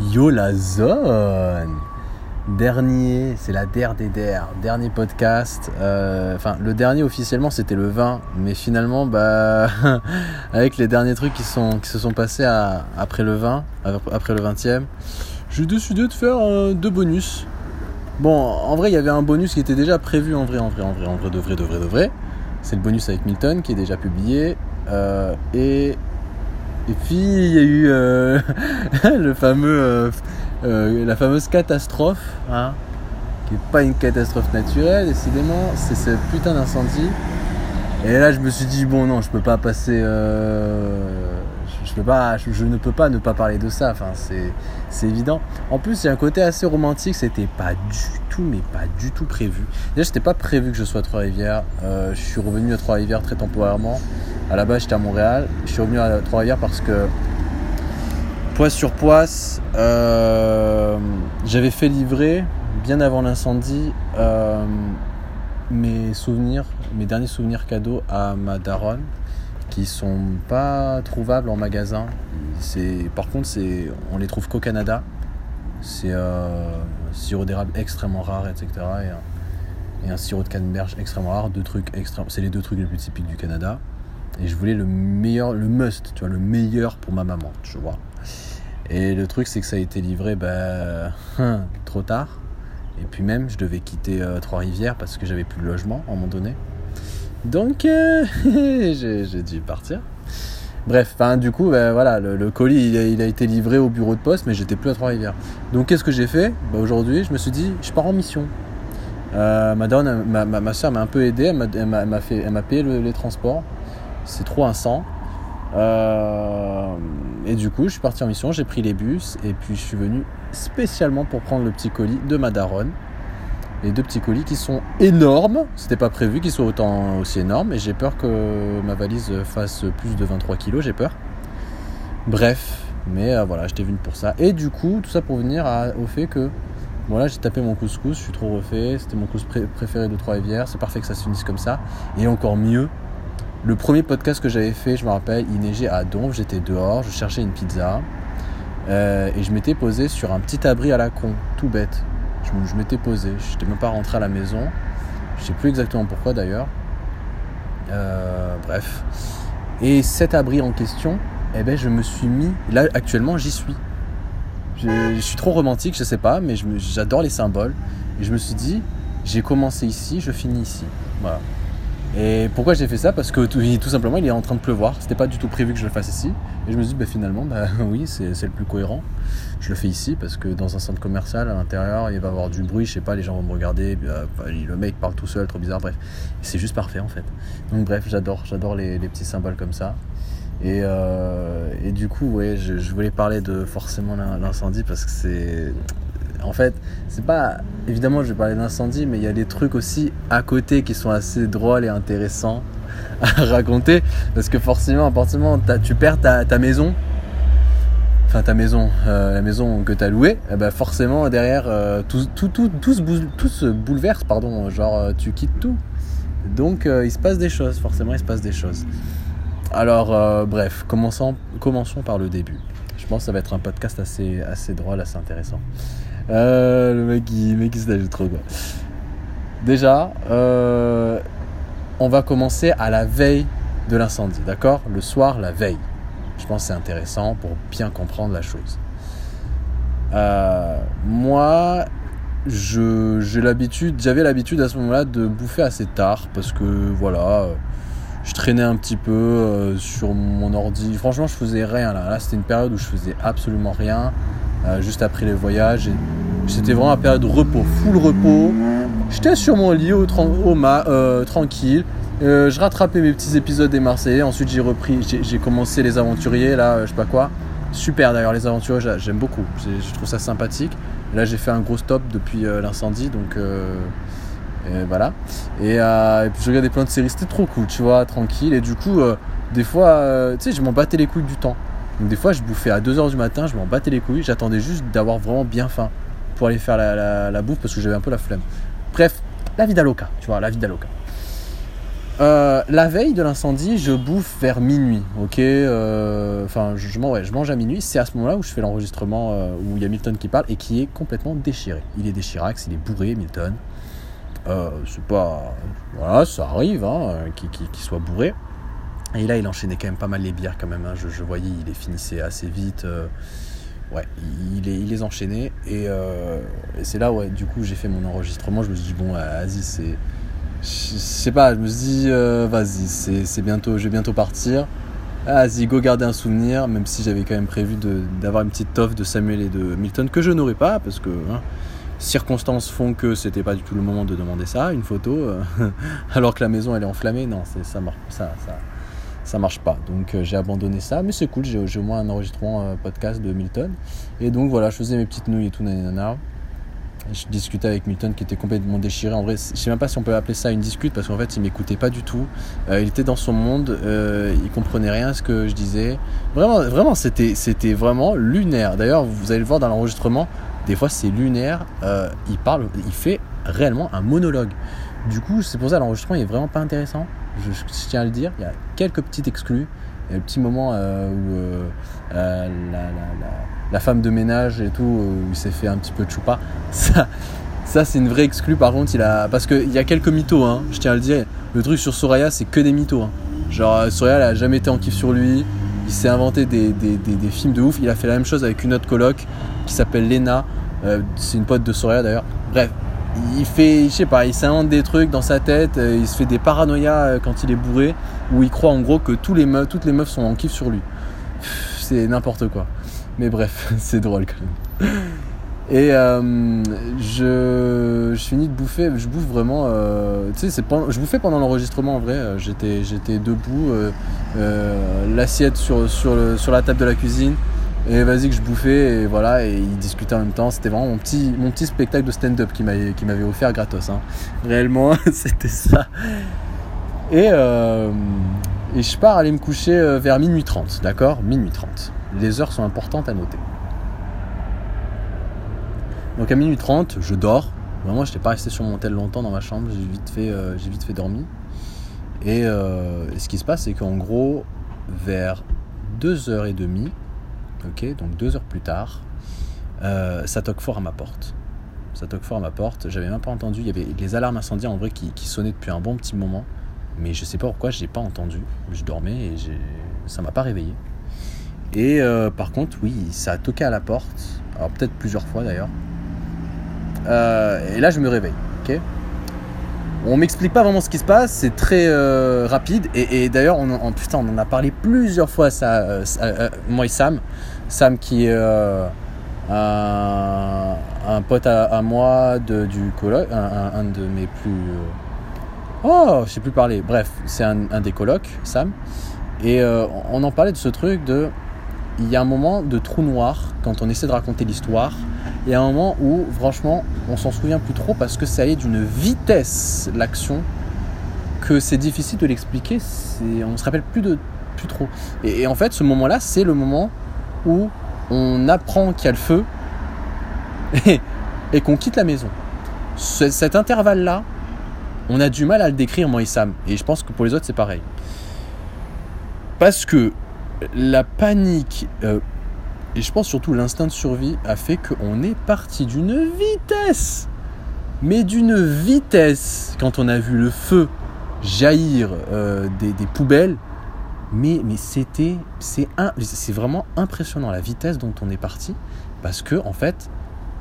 Yo la zone Dernier, c'est la der des der, dernier podcast. euh, Enfin, le dernier officiellement c'était le 20, mais finalement, bah, avec les derniers trucs qui, se sont passés après le 20, après le 20e, j'ai décidé de faire euh, deux bonus. Bon, en vrai, il y avait un bonus qui était déjà prévu en vrai, en vrai, en vrai, en vrai, de vrai, de vrai, de vrai. C'est le bonus avec Milton qui est déjà publié. euh, et et puis il y a eu euh, le fameux, euh, euh, la fameuse catastrophe, hein, qui n'est pas une catastrophe naturelle, décidément, c'est ce putain d'incendie. Et là, je me suis dit bon non, je peux pas passer, euh, je, ne peux pas ne pas parler de ça. Enfin, c'est, évident. En plus, il y a un côté assez romantique. C'était pas du tout, mais pas du tout prévu. Déjà, c'était pas prévu que je sois à Trois-Rivières. Euh, je suis revenu à Trois-Rivières très temporairement. À la base, j'étais à Montréal. Je suis revenu à Trois-Rivières parce que poisse sur poisse, euh, j'avais fait livrer bien avant l'incendie euh, mes souvenirs, mes derniers souvenirs cadeaux à ma daronne, qui sont pas trouvables en magasin. C'est, par contre, c'est, on les trouve qu'au Canada. C'est euh, sirop d'érable extrêmement rare, etc. Et un, sirop de canneberge extrêmement rare. Deux trucs extrêmes. C'est les deux trucs les plus typiques du Canada. Et je voulais le meilleur, le must, tu vois, le meilleur pour ma maman, tu vois. Et le truc, c'est que ça a été livré bah, trop tard. Et puis même, je devais quitter euh, Trois-Rivières parce que j'avais plus de logement à un moment donné. Donc, euh, j'ai dû partir. Bref, du coup, bah, voilà, le, colis, il a, été livré au bureau de poste, mais j'étais plus à Trois-Rivières. Donc, qu'est-ce que j'ai fait? Bah, Aujourd'hui, je me suis dit, je pars en mission. Euh, ma, ma, ma, soeur m'a un peu aidé, elle m'a- payé le- les transports. C'est trop sang. Euh, et du coup, je suis parti en mission, j'ai pris les bus et puis je suis venu spécialement pour prendre le petit colis de ma daronne. Les deux petits colis qui sont énormes. C'était pas prévu qu'ils soient autant aussi énormes et j'ai peur que ma valise fasse plus de 23 kilos, j'ai peur. Bref, mais euh, voilà, j'étais venu pour ça. Et du coup, tout ça pour venir au fait que voilà, j'ai tapé mon couscous, je suis trop refait, c'était mon couscous pré- préféré de Trois-Rivières, c'est parfait que ça se finisse comme ça. Et encore mieux, le premier podcast que j'avais fait, je me rappelle, il neigeait à Donf, j'étais dehors, je cherchais une pizza. euh, et je m'étais posé sur un petit abri à la con, tout bête. Je, m'étais posé, je n'étais même pas rentré à la maison. Je sais plus exactement pourquoi d'ailleurs. Euh, bref. Et cet abri en question, eh ben, je me suis mis. Là, actuellement, j'y suis. Je, suis trop romantique, je sais pas, mais j'adore les symboles. Et je me suis dit, j'ai commencé ici, je finis ici. Voilà. Et pourquoi j'ai fait ça? Parce que tout, simplement, il est en train de pleuvoir. C'était pas du tout prévu que je le fasse ici. Et je me suis dit, bah, finalement, bah, oui, c'est le plus cohérent. Je le fais ici parce que dans un centre commercial, à l'intérieur, il va y avoir du bruit. Je sais pas, les gens vont me regarder. euh, le mec parle tout seul, trop bizarre. Bref, c'est juste parfait en fait. Donc, bref, j'adore, j'adore les, petits symboles comme ça. Et, euh, du coup, ouais, je, voulais parler de forcément l'in- l'incendie parce que c'est. En fait, c'est pas. Évidemment, je vais parler d'incendie, mais il y a des trucs aussi à côté qui sont assez drôles et intéressants à raconter. Parce que forcément, à partir t'as- tu perds ta, maison, enfin ta maison, euh, la maison que tu as louée, eh ben forcément derrière, euh, tout, tout, tout, tout, se bouleverse, pardon. Genre, euh, tu quittes tout. Donc, il se passe des choses, forcément, il se passe des choses. Alors, bref, commençons, commençons par le début. Je pense que ça va être un podcast assez, assez drôle, assez intéressant. Euh, le mec, le mec, joue trop, quoi. Déjà, euh, on va commencer à la veille de l'incendie, d'accord? Le soir, la veille. Je pense que c'est intéressant pour bien comprendre la chose. Euh, moi, j'ai l'habitude, j'avais l'habitude à ce moment-là de bouffer assez tard parce que voilà, je traînais un petit peu euh, sur mon ordi. Franchement, je faisais rien là. Là, c'était une période où je faisais absolument rien. Euh, juste après les voyages, et c'était vraiment la période de repos, full repos. J'étais sur mon lit au, au euh, tranquille. Euh, je rattrapais mes petits épisodes des Marseillais. Ensuite, j'ai repris, j'ai, commencé les Aventuriers là, je sais pas quoi. Super d'ailleurs les Aventuriers, j'a- j'aime beaucoup. Je trouve ça sympathique. Là, j'ai fait un gros stop depuis l'incendie, donc. et voilà. Et, et puis je regardais plein de séries, c'était trop cool, tu vois, tranquille. Et du coup, des fois, tu sais, je m'en battais les couilles du temps. Donc des fois, je bouffais à 2h du matin, je m'en battais les couilles. J'attendais juste d'avoir vraiment bien faim pour aller faire la, bouffe parce que j'avais un peu la flemme. Bref, la vida loca, tu vois, la vida loca. Euh, la veille de l'incendie, je bouffe vers minuit, ok euh, Enfin, je, je, mange à minuit. C'est à ce moment-là où je fais l'enregistrement euh, où il y a Milton qui parle et qui est complètement déchiré. Il est déchirax, il est bourré, Milton. c'est pas. Voilà, ça arrive, hein, qu'il soit bourré. Et là, il enchaînait quand même pas mal les bières, quand même. Hein. Je, voyais, il les finissait assez vite. ouais, il, les, enchaînait. Et, et c'est là, ouais, du coup, j'ai fait mon enregistrement. Je me suis dit, bon, vas-y, c'est je sais pas, je me suis dit, euh, vas-y, c'est bientôt, je vais bientôt partir. Vas-y, go garder un souvenir, même si j'avais quand même prévu d'avoir une petite toffe de Samuel et de Milton que je n'aurais pas, parce que hein, circonstances font que c'était pas du tout le moment de demander ça, une photo, euh, alors que la maison elle est enflammée. Non, ça marche, ça, ça, ça marche pas. Donc euh, j'ai abandonné ça, mais c'est cool, j'ai au moins un enregistrement podcast de Milton. Et donc voilà, je faisais mes petites nouilles et tout, nanana je discutais avec Milton qui était complètement déchiré. En vrai, je sais même pas si on peut appeler ça une discute parce qu'en fait, il m'écoutait pas du tout. Euh, il était dans son monde, euh, il comprenait rien à ce que je disais. Vraiment, vraiment, c'était, c'était vraiment lunaire. D'ailleurs, vous allez le voir dans l'enregistrement. Des fois, c'est lunaire. Euh, il parle, il fait réellement un monologue. Du coup, c'est pour ça l'enregistrement est vraiment pas intéressant. Je, tiens à le dire. Il y a quelques petites exclus. Il y a le petit moment où la, la la femme de ménage et tout, où il s'est fait un petit peu de choupa. Ça, ça c'est une vraie exclue par contre. Il a... Parce qu'il y a quelques mythos, hein, je tiens à le dire. Le truc sur Soraya, c'est que des mythos. Hein. Genre, Soraya, elle a jamais été en kiff sur lui. Il s'est inventé des, des, films de ouf. Il a fait la même chose avec une autre coloc qui s'appelle Lena. Euh, c'est une pote de Soraya d'ailleurs. Bref, il fait, je sais pas, il s'invente des trucs dans sa tête. Euh, il se fait des paranoïas euh, quand il est bourré. Où il croit en gros que tous les meufs, toutes les meufs sont en kiff sur lui. C'est n'importe quoi. Mais bref, c'est drôle quand même. Et euh, je, je finis de bouffer, je bouffe vraiment. Tu sais, je bouffais pendant l'enregistrement en vrai. J'étais, j'étais debout, l'assiette sur, sur la table de la cuisine. Et vas-y que je bouffais et voilà, et ils discutaient en même temps. C'était vraiment mon petit, mon petit spectacle de stand-up qui m'avait, offert gratos. Hein. Réellement, c'était ça. Et, et je pars aller me coucher vers minuit 30, d'accord? Minuit 30 les heures sont importantes à noter. Donc à minuit 30, je dors. Vraiment, je n'étais pas resté sur mon tel longtemps dans ma chambre, j'ai vite fait, euh, j'ai vite fait dormir. Euh, et ce qui se passe, c'est qu'en gros, vers 2h30, ok, donc 2 heures plus tard, euh, ça toque fort à ma porte. Ça toque fort à ma porte. J'avais même pas entendu. Il y avait les alarmes incendiaires en vrai qui, sonnaient depuis un bon petit moment. Mais je sais pas pourquoi, je n'ai pas entendu. Je dormais et ça m'a pas réveillé. Et euh, par contre, oui, ça a toqué à la porte. Alors peut-être plusieurs fois d'ailleurs. Euh, et là, je me réveille. Ok? On m'explique pas vraiment ce qui se passe. C'est très rapide. Et, d'ailleurs, on, putain, on en a parlé plusieurs fois. Ça, moi et Sam. Sam qui est un, pote à, moi de, du coloc, un, de mes plus. Oh, je sais plus parler. Bref, c'est un, des colocs, Sam. Et on en parlait de ce truc de il y a un moment de trou noir quand on essaie de raconter l'histoire. Il y a un moment où, franchement, on s'en souvient plus trop parce que ça allait d'une vitesse l'action que c'est difficile de l'expliquer. On se rappelle plus de plus trop. Et, en fait, ce moment-là, c'est le moment où on apprend qu'il y a le feu et, qu'on quitte la maison. cet intervalle-là, on a du mal à le décrire, moi et Sam. Et je pense que pour les autres, c'est pareil. Parce que la panique euh, et je pense surtout l'instinct de survie a fait qu'on est parti d'une vitesse, mais d'une vitesse quand on a vu le feu jaillir euh, des, poubelles. Mais, c'était c'est vraiment impressionnant la vitesse dont on est parti parce que en fait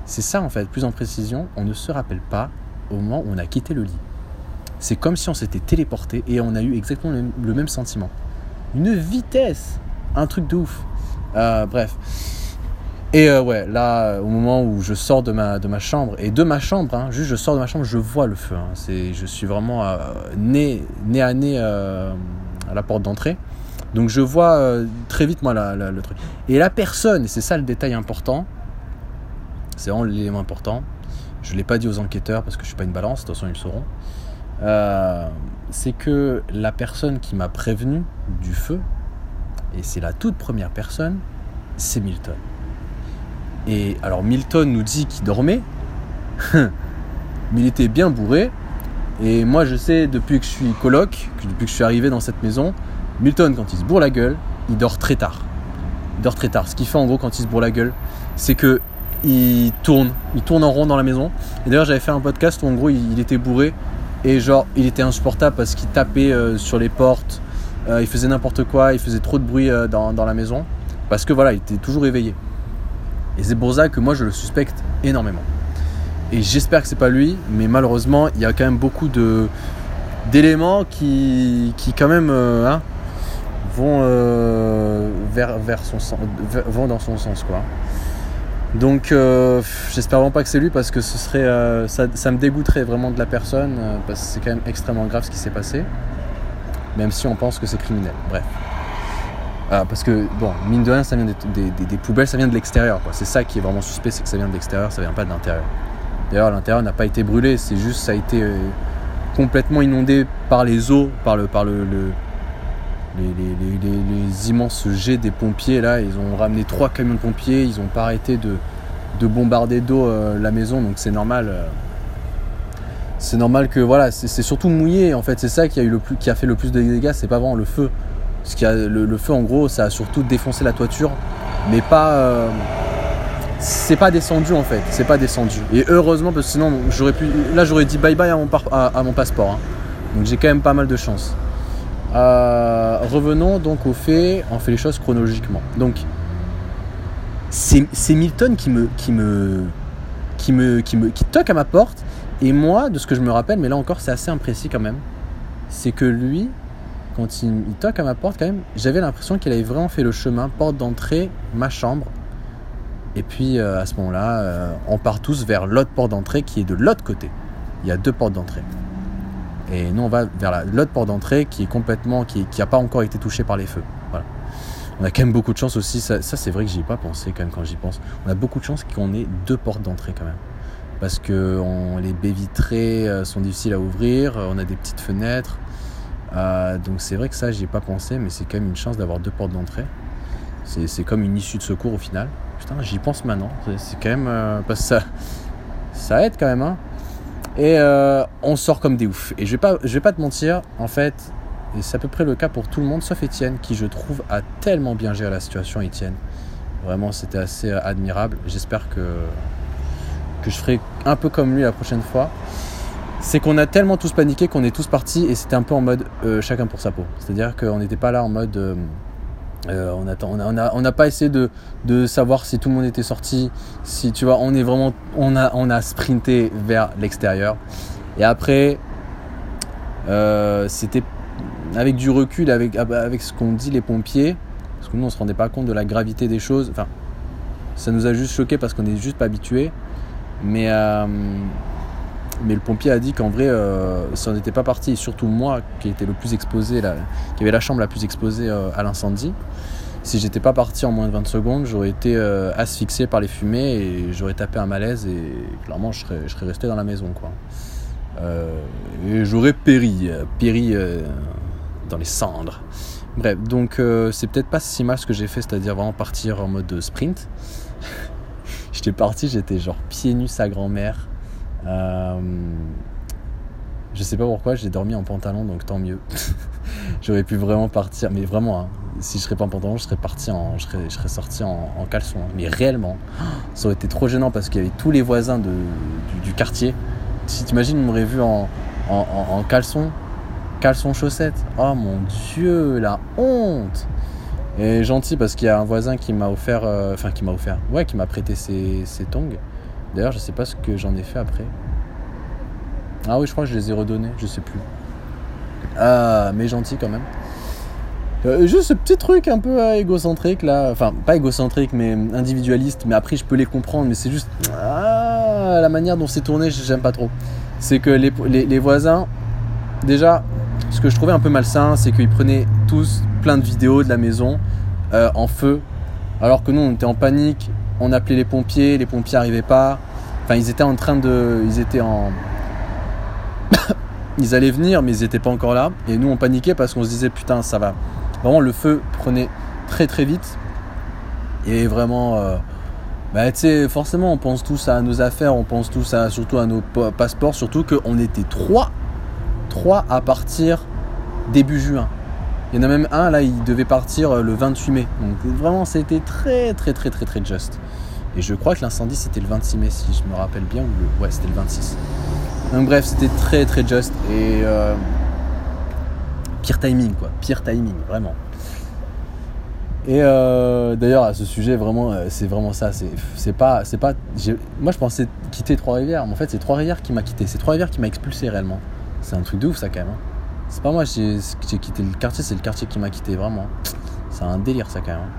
c'est ça en fait plus en précision on ne se rappelle pas au moment où on a quitté le lit. C'est comme si on s'était téléporté et on a eu exactement le même sentiment. Une vitesse un truc de ouf. Euh, bref. Et euh, ouais, là, au moment où je sors de ma, chambre, et de ma chambre, hein, juste je sors de ma chambre, je vois le feu. Hein. je suis vraiment euh, né, né à nez à la porte d'entrée. Donc je vois très vite, moi, le truc. Et la personne, et c'est ça le détail important, c'est vraiment l'élément important, je ne l'ai pas dit aux enquêteurs parce que je ne suis pas une balance, de toute façon ils le sauront, c'est que la personne qui m'a prévenu du feu, et c'est la toute première personne, c'est Milton. Et alors Milton nous dit qu'il dormait, mais il était bien bourré, Et moi, je sais, depuis que je suis coloc, depuis que je suis arrivé dans cette maison, Milton, quand il se bourre la gueule, il dort très tard. Il dort très tard. Ce qu'il fait en gros quand il se bourre la gueule, c'est que il tourne, il tourne en rond dans la maison. Et d'ailleurs, j'avais fait un podcast où en gros, il, était bourré et genre, il était insupportable parce qu'il tapait euh, sur les portes, euh, il faisait n'importe quoi, il faisait trop de bruit euh, dans, la maison parce que voilà, il était toujours éveillé. Et c'est pour ça que moi, je le suspecte énormément. Et j'espère que c'est pas lui, mais malheureusement, il y a quand même beaucoup de d'éléments qui, qui quand même hein, vont vers, vers son vont dans son sens quoi. Donc euh, j'espère vraiment pas que c'est lui parce que ce serait, euh, ça, me dégoûterait vraiment de la personne euh, parce que c'est quand même extrêmement grave ce qui s'est passé, même si on pense que c'est criminel. Bref. parce que, bon, mine de rien, ça vient des, poubelles, ça vient de l'extérieur. C'est ça qui est vraiment suspect, c'est que ça vient de l'extérieur, ça vient pas de l'intérieur. D'ailleurs, l'intérieur n'a pas été brûlé, c'est juste ça a été complètement inondé par les eaux, par le, par le les, immenses jets des pompiers là, ils ont ramené trois camions de pompiers, ils n'ont pas arrêté de, bombarder d'eau euh, la maison, donc c'est normal. Euh, c'est normal que voilà, c'est surtout mouillé en fait, c'est ça qui a, fait le plus de dégâts, c'est pas vraiment le feu. Ce qui a, le, feu en gros, ça a surtout défoncé la toiture, mais pas. Euh, c'est pas descendu en fait, c'est pas descendu. Et heureusement parce que sinon j'aurais pu. Là j'aurais dit bye bye à mon, à, mon passeport. Hein. Donc j'ai quand même pas mal de chance. Euh, revenons donc au fait, on fait les choses chronologiquement. Donc, c'est Milton qui me, qui me, qui me, qui me, qui toque à ma porte. Et moi, de ce que je me rappelle, mais là encore, c'est assez imprécis quand même, c'est que lui, quand il, toque à ma porte, quand même, j'avais l'impression qu'il avait vraiment fait le chemin, porte d'entrée, ma chambre. Et puis euh, à ce moment-là, euh, on part tous vers l'autre porte d'entrée qui est de l'autre côté. Il y a deux portes d'entrée. Et nous, on va vers l'autre porte d'entrée qui est complètement, qui n'a pas encore été touchée par les feux. On a quand même beaucoup de chance aussi. Ça, c'est vrai que j'y ai pas pensé quand même quand j'y pense. On a beaucoup de chance qu'on ait deux portes d'entrée quand même. Parce que les baies vitrées euh, sont difficiles à ouvrir, on a des petites fenêtres. Euh, donc c'est vrai que ça, j'y ai pas pensé, mais c'est quand même une chance d'avoir deux portes d'entrée. C'est comme une issue de secours au final. Putain, j'y pense maintenant. C'est quand même. Euh, parce que ça, ça aide quand même. Hein. Et euh, on sort comme des oufs. Et je vais pas, je te mentir, en fait, et c'est à peu près le cas pour tout le monde, sauf Étienne, qui je trouve a tellement bien géré la situation, Étienne. Vraiment, c'était assez euh, admirable. J'espère que, que je ferai un peu comme lui la prochaine fois. C'est qu'on a tellement tous paniqué qu'on est tous partis et c'était un peu en mode euh, chacun pour sa peau. C'est-à-dire qu'on n'était pas là en mode on n'a on a, on a pas essayé de, de, savoir si tout le monde était sorti. Si tu vois, on est vraiment, on a, on a sprinté vers l'extérieur. Et après, euh, c'était avec du recul, avec, avec ce qu'ont dit les pompiers, parce que nous on se rendait pas compte de la gravité des choses. Enfin, ça nous a juste choqué parce qu'on n'est juste pas habitué. Mais euh, mais le pompier a dit qu'en vrai, euh, ça n'était pas parti, et surtout moi, qui était le plus exposé, qui avait la chambre la plus exposée euh, à l'incendie. Si j'étais pas parti en moins de 20 secondes, j'aurais été euh, asphyxié par les fumées et j'aurais tapé un malaise et clairement, je serais, je serais resté dans la maison. Quoi. et j'aurais péri, péri dans les cendres. Bref, donc c'est peut-être pas si mal ce que j'ai fait, c'est-à-dire vraiment partir en mode sprint. j'étais parti, j'étais genre pieds nus sa grand-mère euh, je sais pas pourquoi, j'ai dormi en pantalon, donc tant mieux. J'aurais pu vraiment partir, mais vraiment, hein, si je serais pas en pantalon, je serais parti en, je sorti en, caleçon. Hein. Mais réellement, ça aurait été trop gênant parce qu'il y avait tous les voisins du, quartier. Si t'imagines, ils m'auraient vu en, caleçon, caleçon chaussette. Oh mon dieu, la honte! Et gentil parce qu'il y a un voisin qui m'a offert, euh, enfin qui m'a offert, ouais, qui m'a prêté ses, ses tongs. D'ailleurs, je sais pas ce que j'en ai fait après. Ah oui, je crois que je les ai redonnés, je sais plus. Ah, mais gentil quand même. Euh, juste ce petit truc un peu euh, égocentrique là, enfin pas égocentrique mais individualiste, mais après je peux les comprendre, mais c'est juste ah, la manière dont c'est tourné, j'aime pas trop. C'est que les, voisins, déjà, ce que je trouvais un peu malsain, c'est qu'ils prenaient tous plein de vidéos de la maison euh, en feu, alors que nous on était en panique, on appelait les pompiers, les pompiers n'arrivaient pas. Enfin, ils étaient en train de. Ils étaient en. ils allaient venir, mais ils n'étaient pas encore là. Et nous, on paniquait parce qu'on se disait, putain, ça va. Vraiment, le feu prenait très très vite. Et vraiment. Euh, bah, forcément, on pense tous à nos affaires, on pense tous à, surtout à nos passeports, surtout qu'on était trois trois à partir début juin. Il y en a même un, là, il devait partir euh, le 28 mai. Donc vraiment, c'était très, très, très, très, très juste. Et je crois que l'incendie, c'était le 26 mai, si je me rappelle bien. Ou le... Ouais, c'était le 26. Donc bref, c'était très, très juste. Et euh, pire timing, quoi. Pire timing, vraiment. Et euh, d'ailleurs, à ce sujet, vraiment, c'est vraiment ça. C'est pas, c'est pas. Moi, je pensais quitter Trois-Rivières, mais en fait, c'est Trois-Rivières qui m'a quitté. C'est Trois-Rivières qui m'a expulsé réellement. C'est un truc de ouf, ça, quand même. Hein. C'est pas moi j'ai quitté le quartier, c'est le quartier qui m'a quitté, vraiment. C'est un délire ça quand même.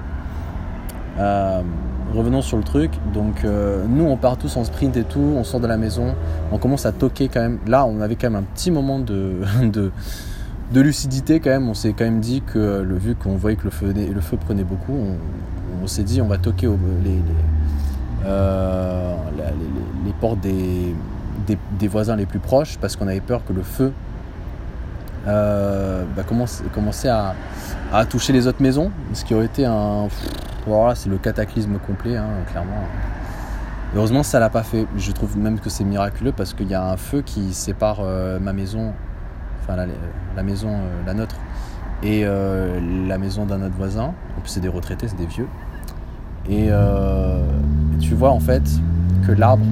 Euh, revenons sur le truc. Donc euh, nous on part tous en sprint et tout, on sort de la maison, on commence à toquer quand même. Là on avait quand même un petit moment de, de, lucidité quand même. On s'est quand même dit que le, vu qu'on voyait que le feu, le feu prenait beaucoup, on, s'est dit on va toquer euh, les, les, portes des, des, voisins les plus proches parce qu'on avait peur que le feu euh, bah, commencer, à, toucher les autres maisons, ce qui aurait été un. C'est le cataclysme complet, hein, clairement. Heureusement, ça l'a pas fait. Je trouve même que c'est miraculeux parce qu'il y a un feu qui sépare euh, ma maison, enfin la, maison, euh, la nôtre, et la maison d'un autre voisin. En plus, c'est des retraités, c'est des vieux. Et tu vois en fait que l'arbre,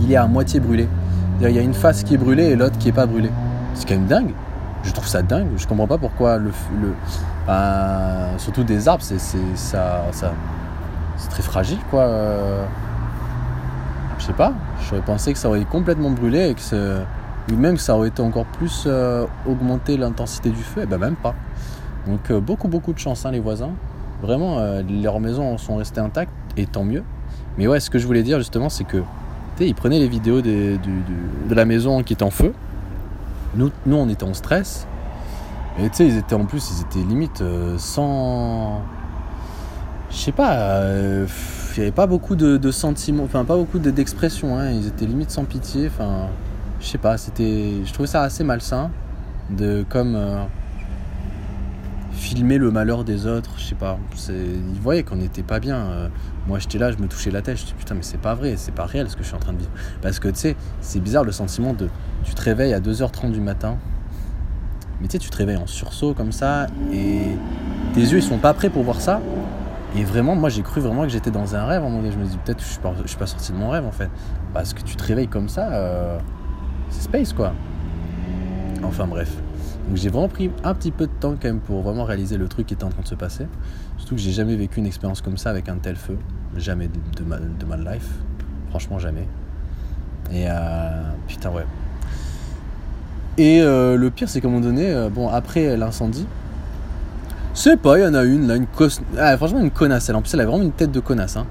il est à moitié brûlé. Il y a une face qui est brûlée et l'autre qui est pas brûlée. C'est quand même dingue. Je trouve ça dingue. Je comprends pas pourquoi le, le surtout des arbres, c'est ça, très fragile quoi. Je sais pas. J'aurais pensé que ça aurait complètement brûlé et que ou même que ça aurait été encore plus euh, augmenté l'intensité du feu. Et eh ben même pas. Donc euh, beaucoup beaucoup de chance hein, les voisins. Vraiment, euh, leurs maisons sont restées intactes et tant mieux. Mais ouais, ce que je voulais dire justement, c'est que ils prenaient les vidéos de la maison qui est en feu nous, nous, on était en stress. Et tu sais, ils étaient en plus, ils étaient limite euh, sans. Je sais pas, euh, il n'y avait pas beaucoup de, sentiments, enfin pas beaucoup d'expressions, hein. ils étaient limite sans pitié, enfin, je sais pas, c'était. Je trouvais ça assez malsain de comme. Euh, filmer le malheur des autres, je sais pas. Ils voyaient qu'on n'était pas bien. moi j'étais là, je me touchais la tête, je dis putain mais c'est pas vrai, c'est pas réel ce que je suis en train de vivre. Parce que tu sais, c'est bizarre le sentiment de tu te réveilles à 2h30 du matin, mais tu sais, tu te réveilles en sursaut comme ça, et tes yeux ils sont pas prêts pour voir ça. Et vraiment, moi j'ai cru vraiment que j'étais dans un rêve à un moment. Je me dis peut-être que je suis, pas, je suis pas sorti de mon rêve en fait. Parce que tu te réveilles comme ça, euh, c'est space quoi. Enfin bref. Donc j'ai vraiment pris un petit peu de temps quand même pour vraiment réaliser le truc qui était en train de se passer. Surtout que j'ai jamais vécu une expérience comme ça avec un tel feu. Jamais de, de ma life. Franchement jamais. Et euh, putain ouais. Et euh, le pire, c'est qu'à un moment donné, euh, bon, après l'incendie, c'est pas, il y en a une, là, une ah, franchement, une connasse. Elle, en plus, elle a vraiment une tête de connasse. Hein.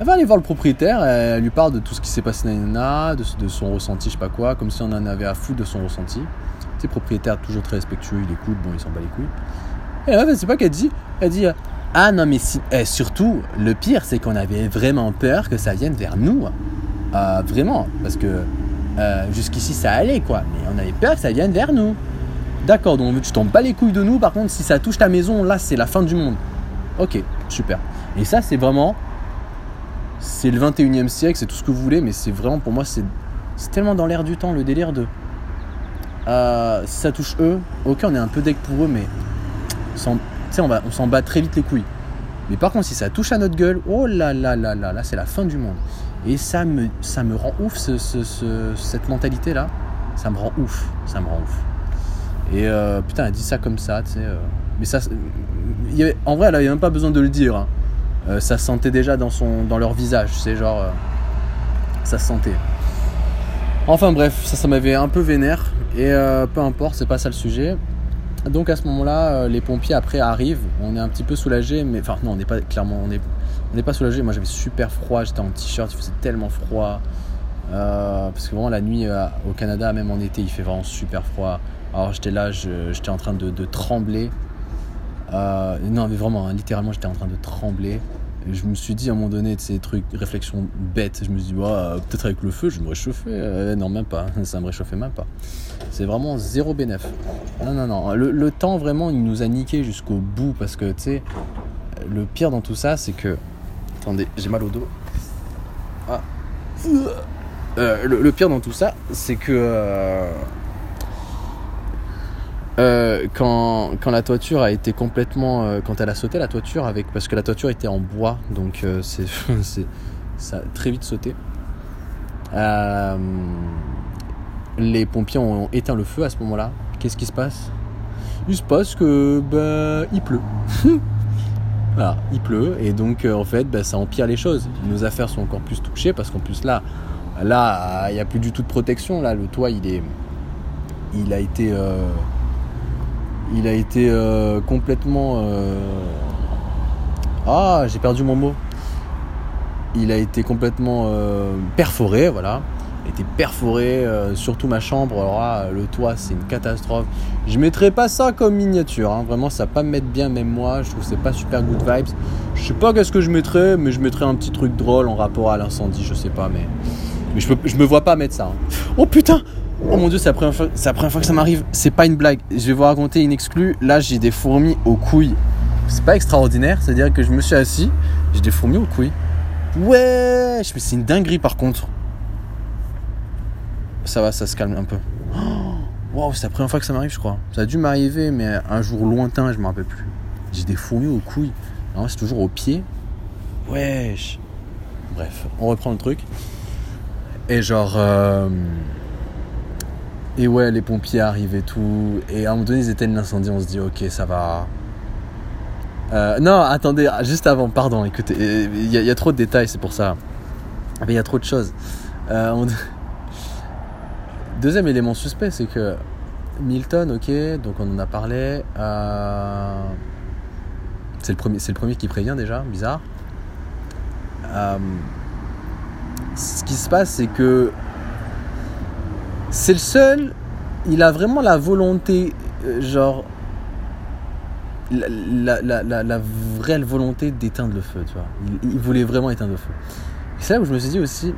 Elle va aller voir le propriétaire, elle, lui parle de tout ce qui s'est passé dans de, de son ressenti, je sais pas quoi, comme si on en avait à foutre de son ressenti. Propriétaire toujours très respectueux, il écoute, bon, il s'en bat les couilles. Et là, c'est pas qu'elle dit, elle dit, ah non, mais si, eh, surtout, le pire, c'est qu'on avait vraiment peur que ça vienne vers nous. Euh, vraiment, parce que euh, jusqu'ici, ça allait, quoi. Mais on avait peur que ça vienne vers nous. D'accord, donc tu t'en bats les couilles de nous. Par contre, si ça touche ta maison, là, c'est la fin du monde. Ok, super. Et ça, c'est vraiment. C'est le 21 e siècle, c'est tout ce que vous voulez, mais c'est vraiment, pour moi, c'est tellement dans l'air du temps, le délire de. Euh, si ça touche eux, ok, on est un peu deck pour eux, mais. On s'en bat très vite les couilles. Mais par contre, si ça touche à notre gueule, oh là là là là, là, c'est la fin du monde. Et ça me, ça me rend ouf, cette mentalité-là. Ça me rend ouf. Ça me rend ouf. Et euh, putain, elle dit ça comme ça, tu sais. Euh. mais ça. en vrai, elle avait même pas besoin de le dire. Hein. Euh, ça se sentait déjà dans, son, dans leur visage, sais, genre. ça se sentait. Enfin bref, ça, m'avait un peu vénère. Et peu importe, c'est pas ça le sujet. Donc à ce moment-là, les pompiers après arrivent. On est un petit peu soulagé, mais enfin non, on n'est pas clairement, on est on n'est pas soulagé. Moi, j'avais super froid. J'étais en t-shirt. Il faisait tellement froid. Euh, parce que vraiment, la nuit euh, au Canada, même en été, il fait vraiment super froid. Alors, j'étais là, j'étais en train de, trembler. Euh, non, mais vraiment, hein, littéralement, j'étais en train de trembler. Je me suis dit à un moment donné, de ces trucs, réflexions bêtes, je me suis dit, peut-être avec le feu, je me réchauffer. non, même pas. Ça me réchauffait même pas. C'est vraiment zéro bénéf. Non, non, non. Le, le, temps, vraiment, il nous a niqué jusqu'au bout parce que, tu sais, le pire dans tout ça, c'est que Attendez, j'ai mal au dos. Ah. Euh, le, pire dans tout ça, c'est que. Euh, euh, quand, quand, la toiture a été complètement. Euh, quand elle a sauté la toiture, avec, parce que la toiture était en bois, donc euh, c'est, ça a très vite sauté. les pompiers ont éteint le feu à ce moment-là. Qu'est-ce qui se passe? Il se passe que. Ben, il pleut. voilà, il pleut, et donc en fait, ben, ça empire les choses. Nos affaires sont encore plus touchées, parce qu'en plus là, là, il n'y a plus du tout de protection. Là, le toit, il est. Il a été il a été euh, complètement... Euh, ah, j'ai perdu mon mot. Il a été complètement euh, perforé, voilà. Il a été perforé, surtout ma chambre. Alors le toit, c'est une catastrophe. Je mettrais pas ça comme miniature. Hein. Vraiment, ça va pas me mettre bien, même moi. Je trouve que c'est pas super good vibes. Je sais pas qu'est-ce que je mettrais, mais je mettrais un petit truc drôle en rapport à l'incendie. Je sais pas, mais, mais je, peux, me vois pas mettre ça. Hein. Oh putain Oh mon dieu, c'est la, première fois, la première fois que ça m'arrive. C'est pas une blague. Je vais vous raconter une exclue. Là, j'ai des fourmis aux couilles. C'est pas extraordinaire. C'est-à-dire que je me suis assis, j'ai des fourmis aux couilles. Ouais, mais c'est une dinguerie par contre. Ça va, ça se calme un peu. Waouh, c'est la première fois que ça m'arrive, je crois. Ça a dû m'arriver, mais un jour lointain, je me rappelle plus. J'ai des fourmis aux couilles. Non, c'est toujours aux pieds. Wesh. Bref, on reprend le truc. Et genre. Euh, et ouais, les pompiers arrivent et tout. Et à un moment donné, ils éteignent l'incendie. On se dit, ok, ça va. Euh, non, attendez, juste avant, pardon, écoutez, il y, a trop de détails, c'est pour ça. Mais il y a trop de choses. Euh, Deuxième élément suspect, c'est que Milton, ok, donc on en a parlé. Euh, c'est le, premier, le premier qui prévient déjà, bizarre. ce qui se passe, c'est que c'est le seul, il a vraiment la volonté, euh, genre, la, la, vraie volonté d'éteindre le feu, tu vois. Il, voulait vraiment éteindre le feu. c'est là où je me suis dit aussi,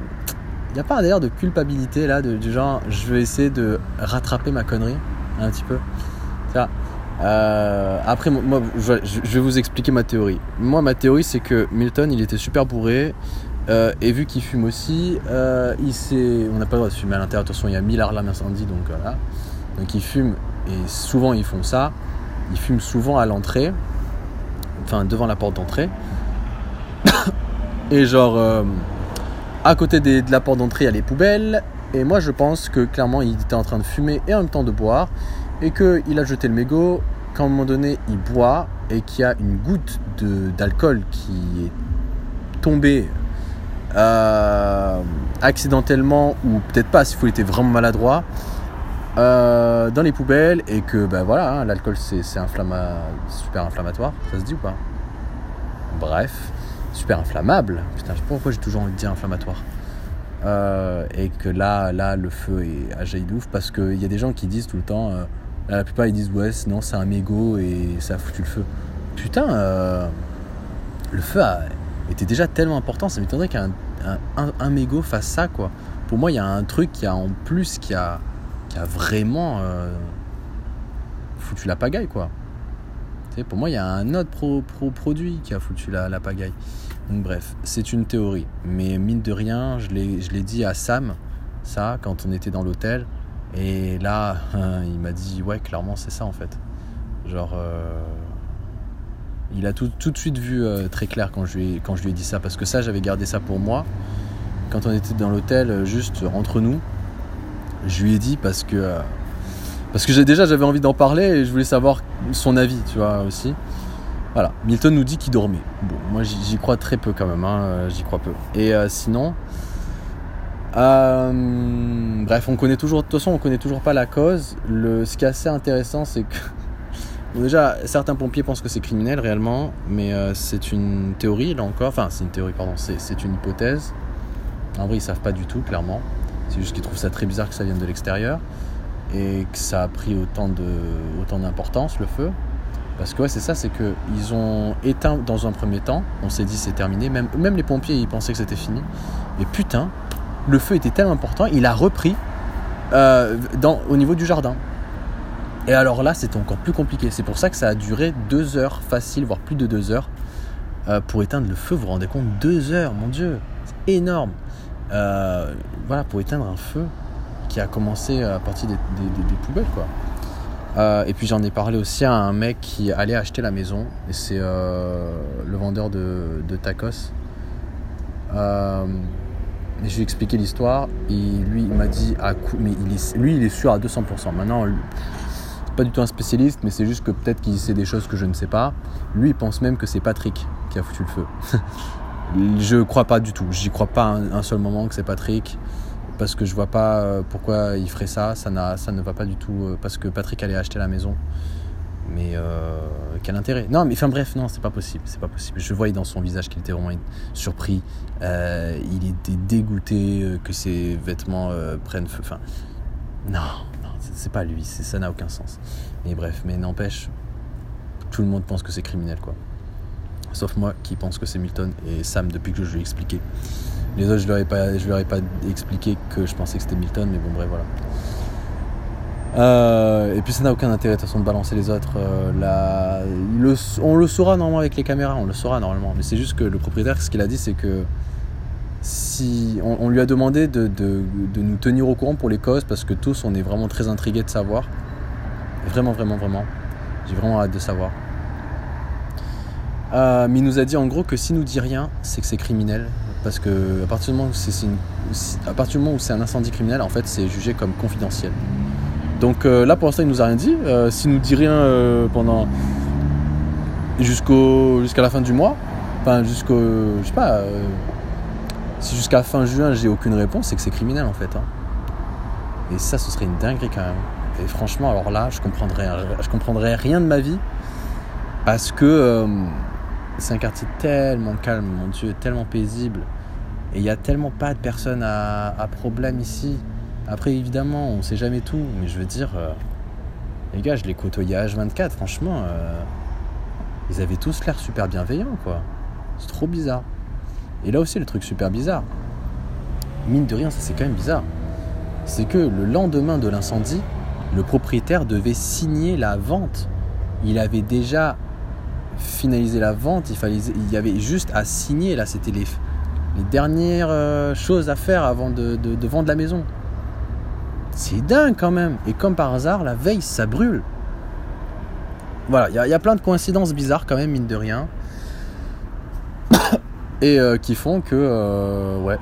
il n'y a pas d'ailleurs de culpabilité là, du genre, je vais essayer de rattraper ma connerie, un petit peu. Euh, après, moi, je, vais vous expliquer ma théorie. Moi, ma théorie, c'est que Milton, il était super bourré. Euh, et vu qu'il fume aussi, euh, on n'a pas le droit de fumer à l'intérieur. Attention, il y a 1000 alarmes incendie, donc voilà. Donc il fume, et souvent ils font ça. Ils fument souvent à l'entrée, enfin devant la porte d'entrée. et genre, euh, à côté de la porte d'entrée, il y a les poubelles. Et moi, je pense que clairement, il était en train de fumer et en même temps de boire. Et qu'il a jeté le mégot, qu'à un moment donné, il boit et qu'il y a une goutte d'alcool qui est tombée euh, accidentellement ou peut-être pas s'il faut était vraiment maladroit euh, dans les poubelles et que ben voilà hein, l'alcool c'est super inflammatoire ça se dit ou pas? Bref super inflammable. Putain pourquoi j'ai toujours envie de dire inflammatoire. Euh, et que là là le feu est à jaillit ouf parce qu'il y a des gens qui disent tout le temps la plupart ils disent ouais sinon c'est un mégot et ça a foutu le feu. Putain le feu a, était déjà tellement important ça m'étonnerait qu'un un, un, mégot fasse ça, quoi. Pour moi, il y a un truc qui a en plus qui a, qui a vraiment euh, foutu la pagaille, quoi. pour moi, il y a un autre pro, produit qui a foutu la, la pagaille. Bref, c'est une théorie. Mais mine de rien, je l'ai dit à Sam, ça, quand on était dans l'hôtel. Et là, il m'a dit, ouais, clairement, c'est ça, en fait. Genre. Euh, il a tout, tout de suite vu euh, très clair quand je, lui quand je lui ai dit ça, parce que ça, j'avais gardé ça pour moi. Quand on était dans l'hôtel, euh, juste entre nous, je lui ai dit parce que. Euh, parce que déjà, j'avais envie d'en parler et je voulais savoir son avis, tu vois, aussi. Voilà, Milton nous dit qu'il dormait. Bon, moi j'y crois très peu quand même, hein, j'y crois peu. Et sinon, bref, on connaît toujours, de toute façon, on connaît toujours pas la cause. Le, ce qui est assez intéressant, c'est que déjà, certains pompiers pensent que c'est criminel réellement, mais euh, c'est une théorie là encore. Enfin, c'est une théorie, pardon, c'est une hypothèse. En vrai, ils savent pas du tout, clairement. C'est juste qu'ils trouvent ça très bizarre que ça vienne de l'extérieur et que ça a pris autant d'importance le feu. Parce que ouais, c'est ça, c'est que ils ont éteint dans un premier temps. On s'est dit c'est terminé. Même les pompiers, ils pensaient que c'était fini. Mais putain, le feu était tellement important, il a repris euh, au niveau du jardin. Et alors là, c'est encore plus compliqué. C'est pour ça que ça a duré deux heures facile, voire plus de deux heures, euh, pour éteindre le feu. Vous vous rendez compte? Deux heures, mon Dieu C'est énorme euh, Voilà, pour éteindre un feu qui a commencé à partir des, poubelles, quoi. Euh, et puis j'en ai parlé aussi à un mec qui allait acheter la maison. Et c'est euh, le vendeur de, tacos. Euh, je lui ai expliqué l'histoire. Et lui, il m'a dit est, lui, il est sûr à 200%. Maintenant, pas du tout un spécialiste, mais c'est juste que peut-être qu'il sait des choses que je ne sais pas. Lui, il pense même que c'est Patrick qui a foutu le feu. je crois pas du tout. J'y crois pas un, seul moment que c'est Patrick parce que je vois pas euh, pourquoi il ferait ça. Ça, ça ne va pas du tout euh, parce que Patrick allait acheter la maison. Mais euh, quel intérêt Non, mais enfin bref, non, c'est pas possible, c'est pas possible. Je voyais dans son visage qu'il était vraiment surpris. il était dégoûté que ses vêtements prennent feu. Enfin, non, non, c'est pas lui, ça n'a aucun sens. Mais bref, mais n'empêche, tout le monde pense que c'est criminel, quoi. Sauf moi qui pense que c'est Milton et Sam depuis que je lui ai expliqué. Les autres, je leur ai pas, je leur ai pas expliqué que je pensais que c'était Milton, mais bon, bref, voilà. Euh, et puis ça n'a aucun intérêt de toute façon de balancer les autres. Euh, on le saura normalement avec les caméras, on le saura normalement. Mais c'est juste que le propriétaire, ce qu'il a dit, c'est que si on, lui a demandé de, nous tenir au courant pour les causes, parce que tous, on est vraiment très intrigués de savoir. Vraiment, vraiment, vraiment. J'ai vraiment hâte de savoir. Euh, mais il nous a dit en gros que s'il nous dit rien, c'est que c'est criminel parce que à partir du moment où c'est un incendie criminel, en fait, c'est jugé comme confidentiel. Donc euh, là, pour l'instant, il nous a rien dit. Euh, s'il nous dit rien euh, pendant jusqu'au jusqu'à la fin du mois, enfin jusqu'au, je sais pas, si jusqu'à fin juin j'ai aucune réponse, c'est que c'est criminel en fait. Hein. Et ça, ce serait une dinguerie quand même. Et franchement, alors là, je comprendrais, rien de ma vie parce que c'est un quartier tellement calme, mon Dieu, tellement paisible. Et il n'y a tellement pas de personnes à, problème ici. Après, évidemment, on sait jamais tout, mais je veux dire, euh, les gars, je les côtoyais à H24, franchement, euh, ils avaient tous l'air super bienveillants, quoi. C'est trop bizarre. Et là aussi, le truc super bizarre, mine de rien, ça c'est quand même bizarre, c'est que le lendemain de l'incendie, le propriétaire devait signer la vente. Il avait déjà finaliser la vente, il, fallait, il y avait juste à signer. Là, c'était les, les dernières euh, choses à faire avant de, vendre la maison. C'est dingue quand même. Et comme par hasard, la veille, ça brûle. Voilà, il y, a plein de coïncidences bizarres quand même, mine de rien. Et euh, qui font que, euh, ouais,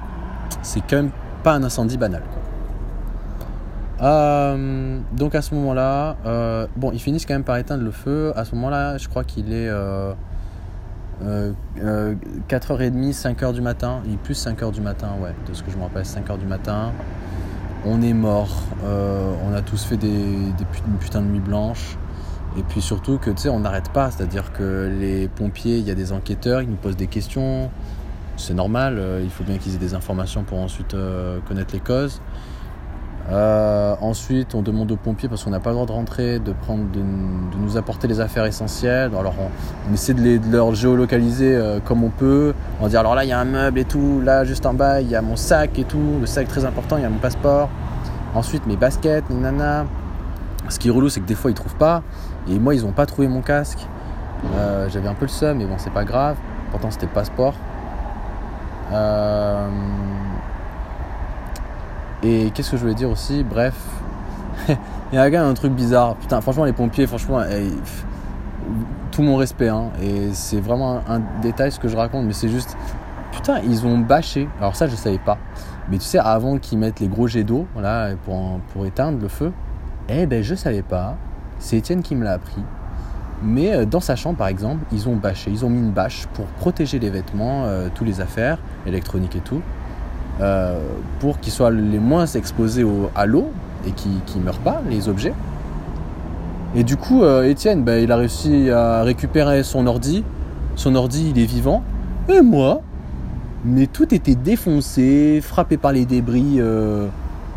c'est quand même pas un incendie banal. Euh, donc à ce moment-là, bon, ils finissent quand même par éteindre le feu. À ce moment-là, je crois qu'il est 4h30, 5h du matin. Il plus 5h du matin, ouais, de ce que je me rappelle, 5h du matin. On est mort. On a tous fait des une putain de nuit blanche. Et puis surtout que, tu sais, on n'arrête pas. C'est-à-dire que les pompiers, il y a des enquêteurs, ils nous posent des questions. C'est normal, il faut bien qu'ils aient des informations pour ensuite connaître les causes. Euh, ensuite, on demande aux pompiers parce qu'on n'a pas le droit de rentrer, de, prendre, de, nous apporter les affaires essentielles. Alors, on, essaie de, les, leur géolocaliser euh, comme on peut. On dit alors là, il y a un meuble et tout. Là, juste en bas, il y a mon sac et tout. Le sac très important, il y a mon passeport. Ensuite, mes baskets, mes. Ce qui est relou, c'est que des fois, ils trouvent pas. Et moi, ils n'ont pas trouvé mon casque. Euh, j'avais un peu le seum, mais bon, c'est pas grave. Pourtant, c'était le passeport. Euh et qu'est-ce que je voulais dire aussi? Bref, il y a un truc bizarre. Putain, franchement, les pompiers, franchement, eh, tout mon respect. Hein. et c'est vraiment un, détail ce que je raconte, mais c'est juste. Putain, ils ont bâché. Alors, ça, je savais pas. Mais tu sais, avant qu'ils mettent les gros jets d'eau voilà, pour, pour éteindre le feu, eh ben, je savais pas. C'est Étienne qui me l'a appris. Mais euh, dans sa chambre, par exemple, ils ont bâché. Ils ont mis une bâche pour protéger les vêtements, euh, toutes les affaires électroniques et tout. Euh, pour qu'ils soient les moins exposés à l'eau et qu'ils ne meurent pas, les objets. Et du coup, Étienne, bah, il a réussi à récupérer son ordi. Son ordi, il est vivant. Et moi, mais tout était défoncé, frappé par les débris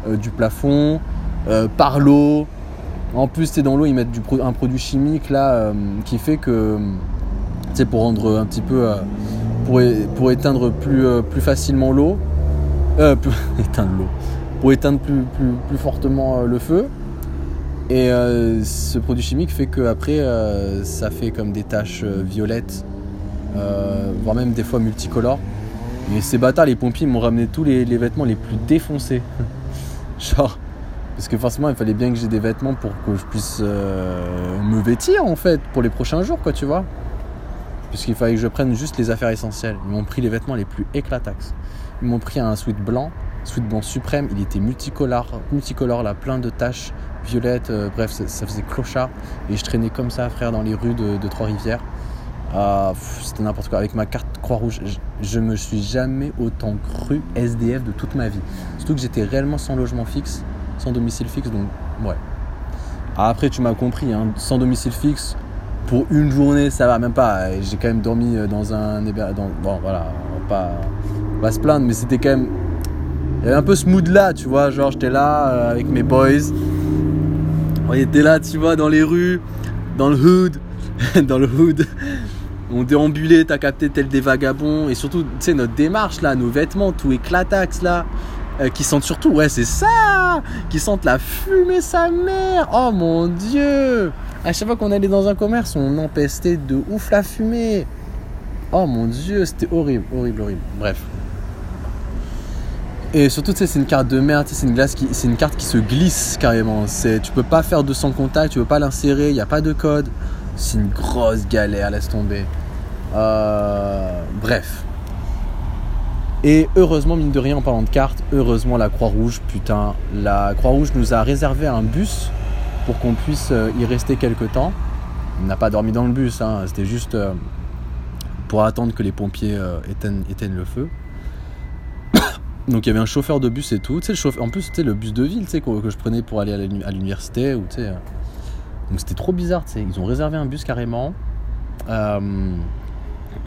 du plafond, par l'eau. En plus, c'est dans l'eau, ils mettent du, un produit chimique là qui fait que, c'est pour rendre un petit peu, pour, pour, éteindre plus, facilement l'eau, euh, éteindre l'eau, pour éteindre plus, fortement euh, le feu. Et euh, ce produit chimique fait que après ça fait comme des taches violettes, voire même des fois multicolores. Et ces bâtards, les pompiers, m'ont ramené tous les, vêtements les plus défoncés. Genre, Parce que forcément, il fallait bien que j'ai des vêtements pour que je puisse euh, me vêtir en fait pour les prochains jours, quoi, tu vois. Puisqu'il fallait que je prenne juste les affaires essentielles. Ils m'ont pris les vêtements les plus éclatax. Ils m'ont pris un sweat blanc, sweat blanc suprême. Il était multicolore, multicolore là, plein de taches violettes. euh, bref, ça, faisait clochard. Et je traînais comme ça, frère, dans les rues de, Trois-Rivières. Ah, C'était n'importe quoi. Avec ma carte Croix-Rouge, je, je me suis jamais autant cru SDF de toute ma vie. Surtout que j'étais réellement sans logement fixe, sans domicile fixe, donc ouais. Ah, Après, tu m'as compris, hein, sans domicile fixe, pour une journée, ça va même pas. J'ai quand même dormi euh, dans un dans Bon, voilà, on va pas, on va pas se plaindre, mais c'était quand même. Il y avait un peu ce mood là, tu vois. Genre, j'étais là euh, avec mes boys. On était là, tu vois, dans les rues, dans le hood. dans le hood. On déambulait, t'as capté tel des vagabonds. Et surtout, tu sais, notre démarche là, nos vêtements, tout éclatax là. Euh, qui sentent surtout, ouais, c'est ça Qui sentent la fumée, sa mère Oh mon dieu À chaque fois qu'on allait dans un commerce, on empestait de ouf la fumée. Oh mon dieu, c'était horrible, horrible, horrible. Bref. Et surtout, tu sais, c'est une carte de merde, c'est une, glace qui, c'est une carte qui se glisse carrément. C'est, tu peux pas faire de sans contact, tu peux pas l'insérer, il n'y a pas de code. C'est une grosse galère, laisse tomber. Euh, bref. Et heureusement, mine de rien, en parlant de cartes, heureusement la Croix-Rouge, putain, la Croix-Rouge nous a réservé un bus pour qu'on puisse euh, y rester quelques temps. On n'a pas dormi dans le bus, hein, c'était juste euh, pour attendre que les pompiers euh, éteignent, le feu. Donc il y avait un chauffeur de bus et tout. Tu sais, le chauffeur, en plus, c'était le bus de ville tu sais, que, je prenais pour aller à l'uni- à l'université. Ou, tu sais. Donc c'était trop bizarre. tu sais. Ils ont réservé un bus carrément.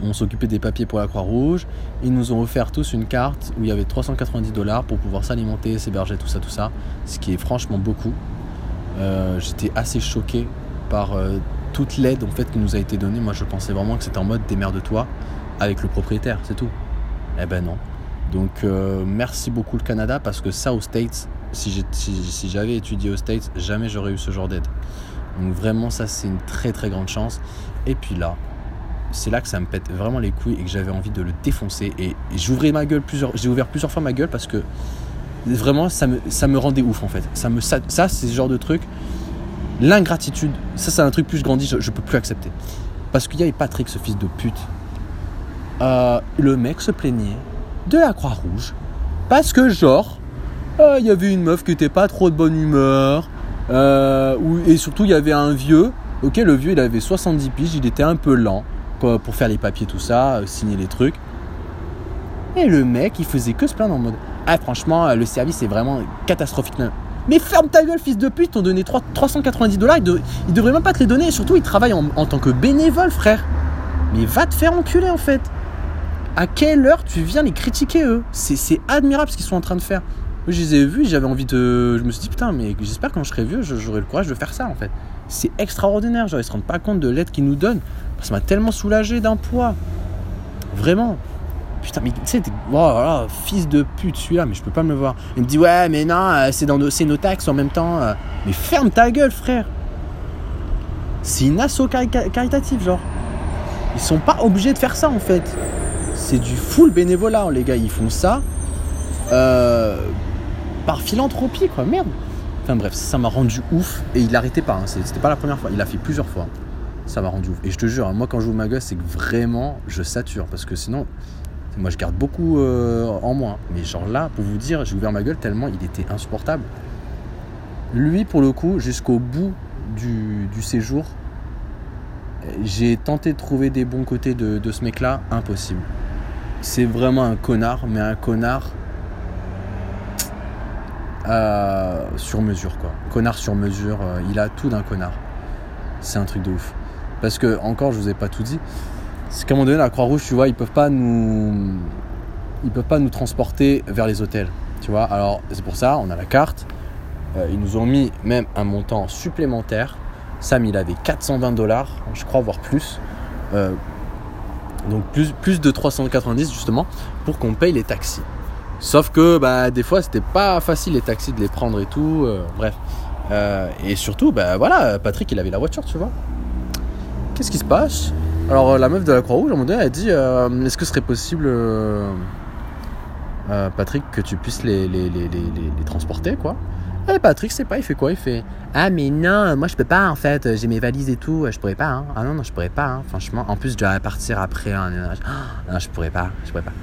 On s'occupait des papiers pour la Croix-Rouge. Ils nous ont offert tous une carte où il y avait 390 dollars pour pouvoir s'alimenter, s'héberger, tout ça, tout ça. Ce qui est franchement beaucoup. Euh, J'étais assez choqué par euh, toute l'aide en fait qui nous a été donnée. Moi, je pensais vraiment que c'était en mode démerde-toi avec le propriétaire, c'est tout. Eh ben non. Donc euh, merci beaucoup le Canada parce que ça aux States, si j'avais étudié aux States, jamais j'aurais eu ce genre d'aide. Donc vraiment ça c'est une très très grande chance. Et puis là, c'est là que ça me pète vraiment les couilles et que j'avais envie de le défoncer. Et, j'ouvrais ma gueule plusieurs, j'ai ouvert plusieurs fois ma gueule parce que vraiment ça me, ça me rendait ouf en fait. Ça, me, ça, ça, c'est ce genre de truc. L'ingratitude, ça c'est un truc plus je grandis, je, je peux plus accepter. Parce qu'il y avait Patrick, ce fils de pute. Euh, le mec se plaignait de la Croix-Rouge parce que genre euh, il y avait une meuf qui était pas trop de bonne humeur euh, et surtout il y avait un vieux ok le vieux il avait 70 piges il était un peu lent pour faire les papiers tout ça euh, signer les trucs et le mec il faisait que se plaindre en mode ah franchement euh, le service est vraiment catastrophique mais ferme ta gueule fils de pute t'ont donné 3 390 dollars ils, de- devraient même pas te les donner surtout ils travaillent en, tant que bénévole frère mais va te faire enculer en fait à quelle heure tu viens les critiquer eux? C'est admirable ce qu'ils sont en train de faire. Moi, je les ai vus, j'avais envie de. Je me suis dit, putain, mais j'espère quand je serai vieux, j'aurai le courage de faire ça en fait. C'est extraordinaire, genre ils se rendent pas compte de l'aide qu'ils nous donnent. Ça m'a tellement soulagé d'un poids. Vraiment. Putain, mais tu sais, oh là fils de pute celui-là, mais je peux pas me le voir. Il me dit, ouais, mais non, euh, c'est dans nos, taxes en même temps. euh. Mais ferme ta gueule, frère. C'est une asso cari- caritative, genre. Ils sont pas obligés de faire ça en fait. C'est du full bénévolat, les gars. Ils font ça euh, par philanthropie, quoi. Merde. Enfin bref, ça m'a rendu ouf. Et il arrêtait pas. hein. C'était pas la première fois. Il a fait plusieurs fois. Ça m'a rendu ouf. Et je te jure, hein, moi quand je joue ma gueule, c'est que vraiment je sature. Parce que sinon, moi je garde beaucoup euh, en moi. Mais genre là, pour vous dire, j'ai ouvert ma gueule tellement il était insupportable. Lui, pour le coup, jusqu'au bout du, séjour, j'ai tenté de trouver des bons côtés de, de ce mec-là, impossible. C'est vraiment un connard, mais un connard euh, sur mesure, quoi. Connard sur mesure, euh, il a tout d'un connard. C'est un truc de ouf. Parce que, encore, je vous ai pas tout dit, c'est qu'à un moment donné, la Croix-Rouge, tu vois, ils peuvent pas nous. Ils peuvent pas nous transporter vers les hôtels. Tu vois, alors c'est pour ça, on a la carte. Euh, ils nous ont mis même un montant supplémentaire. Sam, il avait 420 dollars, je crois, voire plus. Euh, donc plus, plus de 390 justement pour qu'on paye les taxis. Sauf que bah, des fois c'était pas facile les taxis de les prendre et tout. euh, bref. Et surtout, bah voilà, Patrick il avait la voiture, tu vois. Qu'est-ce qui se passe Alors euh, la meuf de la Croix-Rouge, à un moment donné, elle a dit euh, est-ce que ce serait possible euh, Patrick, que tu puisses les, transporter, quoi? Et Patrick, c'est pas, il fait quoi? Il fait Ah, mais non, moi je peux pas en fait, j'ai mes valises et tout, je pourrais pas. Hein. Ah non, non, je pourrais pas, hein. franchement. En plus, je dois partir après. Hein. Non, je pourrais pas, je pourrais pas.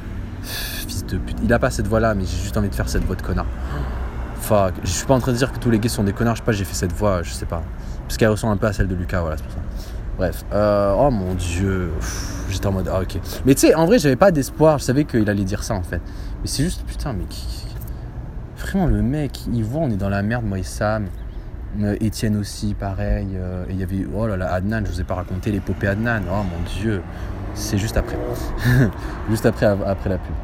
Fils de pute. Il a pas cette voix là, mais j'ai juste envie de faire cette voix de connard. Fuck. Je suis pas en train de dire que tous les gays sont des connards, je sais pas, j'ai fait cette voix, je sais pas. Parce qu'elle ressemble un peu à celle de Lucas, voilà, c'est pour ça. Bref. Euh, oh mon dieu. J'étais en mode, ah ok. Mais tu sais, en vrai, j'avais pas d'espoir, je savais qu'il allait dire ça en fait. Mais c'est juste, putain, mais Vraiment, le mec, il voit, on est dans la merde, moi et Sam. Euh, Étienne aussi, pareil. Euh, et il y avait, oh là là, Adnan, je vous ai pas raconté l'épopée Adnan. Oh mon dieu. C'est juste après. juste après, après la pub.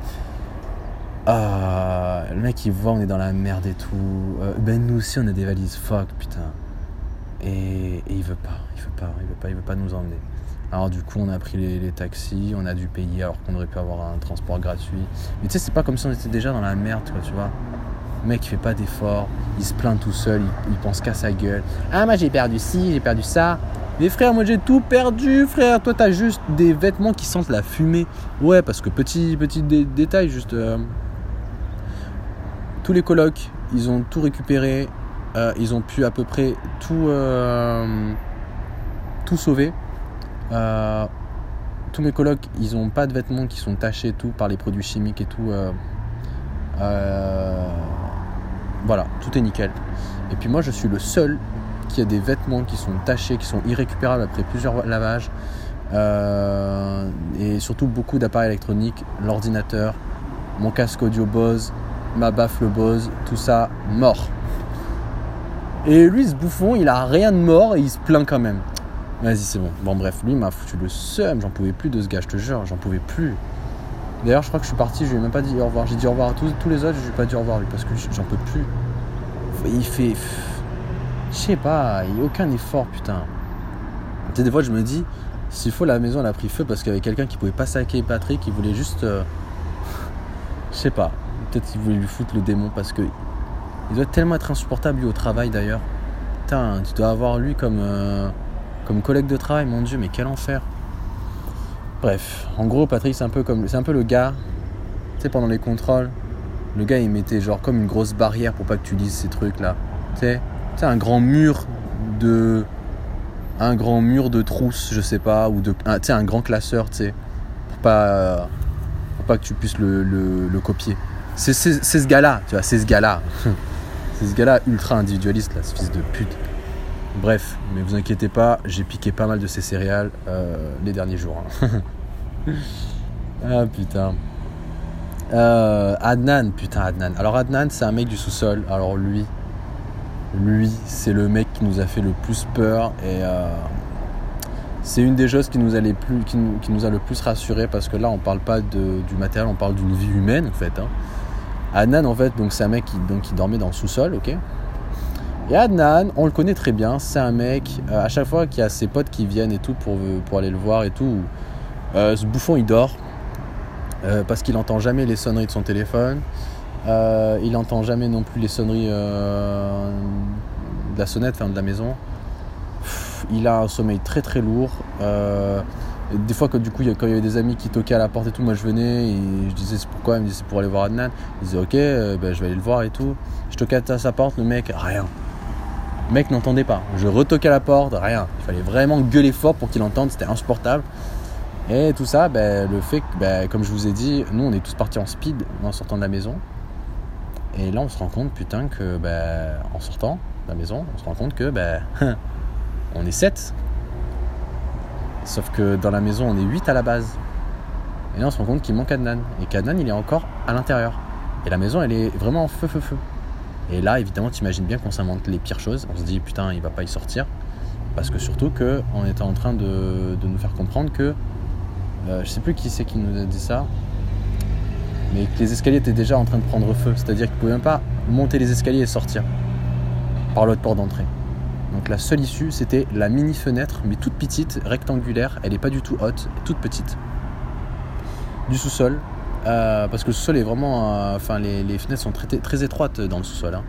Ah, le mec, il voit, on est dans la merde et tout. Ben, nous aussi, on a des valises. Fuck, putain. Et, il veut pas, il veut pas, il veut pas, il veut pas nous emmener. Alors du coup, on a pris les, taxis, on a dû payer alors qu'on aurait pu avoir un transport gratuit. Mais tu sais, c'est pas comme si on était déjà dans la merde, quoi, tu vois. Le mec, il fait pas d'effort, il se plaint tout seul, il, pense qu'à sa gueule. Ah, moi j'ai perdu ci, j'ai perdu ça. Mais frère, moi j'ai tout perdu, frère. Toi, t'as juste des vêtements qui sentent la fumée. Ouais, parce que petit, petit détail, juste. Euh, tous les colocs, ils ont tout récupéré. Euh, ils ont pu à peu près tout, euh, tout sauver. tous mes colocs, ils ont pas de vêtements qui sont tachés tout par les produits chimiques et tout. Voilà, tout est nickel. Et puis moi, je suis le seul qui a des vêtements qui sont tachés, qui sont irrécupérables après plusieurs lavages. Euh, et surtout beaucoup d'appareils électroniques, l'ordinateur, mon casque audio Bose, ma baffle Bose, tout ça mort. Et lui, ce bouffon, il a rien de mort et il se plaint quand même. Vas-y, c'est bon. Bon, bref, lui m'a foutu le seum, j'en pouvais plus de ce gars, je te jure, j'en pouvais plus. D'ailleurs, je crois que je suis parti, je lui ai même pas dit au revoir. J'ai dit au revoir à tous, les autres, je lui ai pas dit au revoir lui parce que j'en peux plus. Il fait. Je sais pas, il n'y a aucun effort, putain. Tu sais, des fois, je me dis, s'il faut, la maison, elle a pris feu parce qu'il y avait quelqu'un qui pouvait pas saquer Patrick, il voulait juste. Euh, je sais pas, peut-être qu'il voulait lui foutre le démon parce que. Il doit tellement être insupportable, lui, au travail d'ailleurs. Putain, tu dois avoir lui comme, euh, comme collègue de travail, mon dieu, mais quel enfer. Bref, en gros, Patrick, c'est un peu comme, c'est un peu le gars, tu sais, pendant les contrôles, le gars, il mettait genre comme une grosse barrière pour pas que tu lises ces trucs là. Tu sais, un grand mur de, un grand mur de trousse, je sais pas, ou de, tu sais, un grand classeur, tu sais, pour pas, pour pas que tu puisses le, le, copier. C'est ce gars-là, tu vois, c'est ce gars-là. c'est ce gars-là ultra individualiste là, ce fils de pute. Bref, mais vous inquiétez pas, j'ai piqué pas mal de ces céréales euh, les derniers jours. Hein. ah putain. Euh, Adnan, putain Adnan. Alors Adnan, c'est un mec du sous-sol. Alors lui, lui, c'est le mec qui nous a fait le plus peur et euh, c'est une des choses qui nous, a plus, qui, nous, a le plus rassuré parce que là, on parle pas de, du matériel, on parle d'une vie humaine en fait. Hein. Adnan, en fait, donc c'est un mec qui, donc, dormait dans le sous-sol, ok. Et Adnan, on le connaît très bien, c'est un mec, euh, à chaque fois qu'il y a ses potes qui viennent et tout pour, pour aller le voir et tout, euh, ce bouffon il dort euh, parce qu'il entend jamais les sonneries de son téléphone. Euh, il entend jamais non plus les sonneries de la sonnette, enfin de la maison. il a un sommeil très très lourd. Des fois, quand, du coup, quand il y avait des amis qui toquaient à la porte et tout, moi je venais et je disais c'est pourquoi, il me disait c'est pour aller voir Adnan. Il disait ok, ben, je vais aller le voir et tout. Je toquais à sa porte, le mec, rien. Le mec n'entendait pas. Je retoquais à la porte, rien. Il fallait vraiment gueuler fort pour qu'il entende, c'était insupportable. Et tout ça, ben, le fait que, ben, comme je vous ai dit, nous on est tous partis en speed en sortant de la maison. Et là on se rend compte, putain, que ben, en sortant de la maison, on se rend compte que ben, on est 7. Sauf que dans la maison on est 8 à la base. Et là on se rend compte qu'il manque Adnan. Et qu'Adnan il est encore à l'intérieur. Et la maison elle est vraiment en feu feu feu. Et là évidemment tu imagines bien qu'on s'invente les pires choses. On se dit putain il va pas y sortir. Parce que surtout qu'on était en train de, nous faire comprendre que euh, je sais plus qui c'est qui nous a dit ça, mais que les escaliers étaient déjà en train de prendre feu, c'est-à-dire qu'ils ne pouvaient même pas monter les escaliers et sortir par l'autre porte d'entrée. Donc la seule issue, c'était la mini fenêtre, mais toute petite, rectangulaire, elle n'est pas du tout haute, toute petite, du sous-sol, euh, parce que le sous-sol est vraiment, euh, enfin les, fenêtres sont très, très étroites dans le sous-sol. Hein,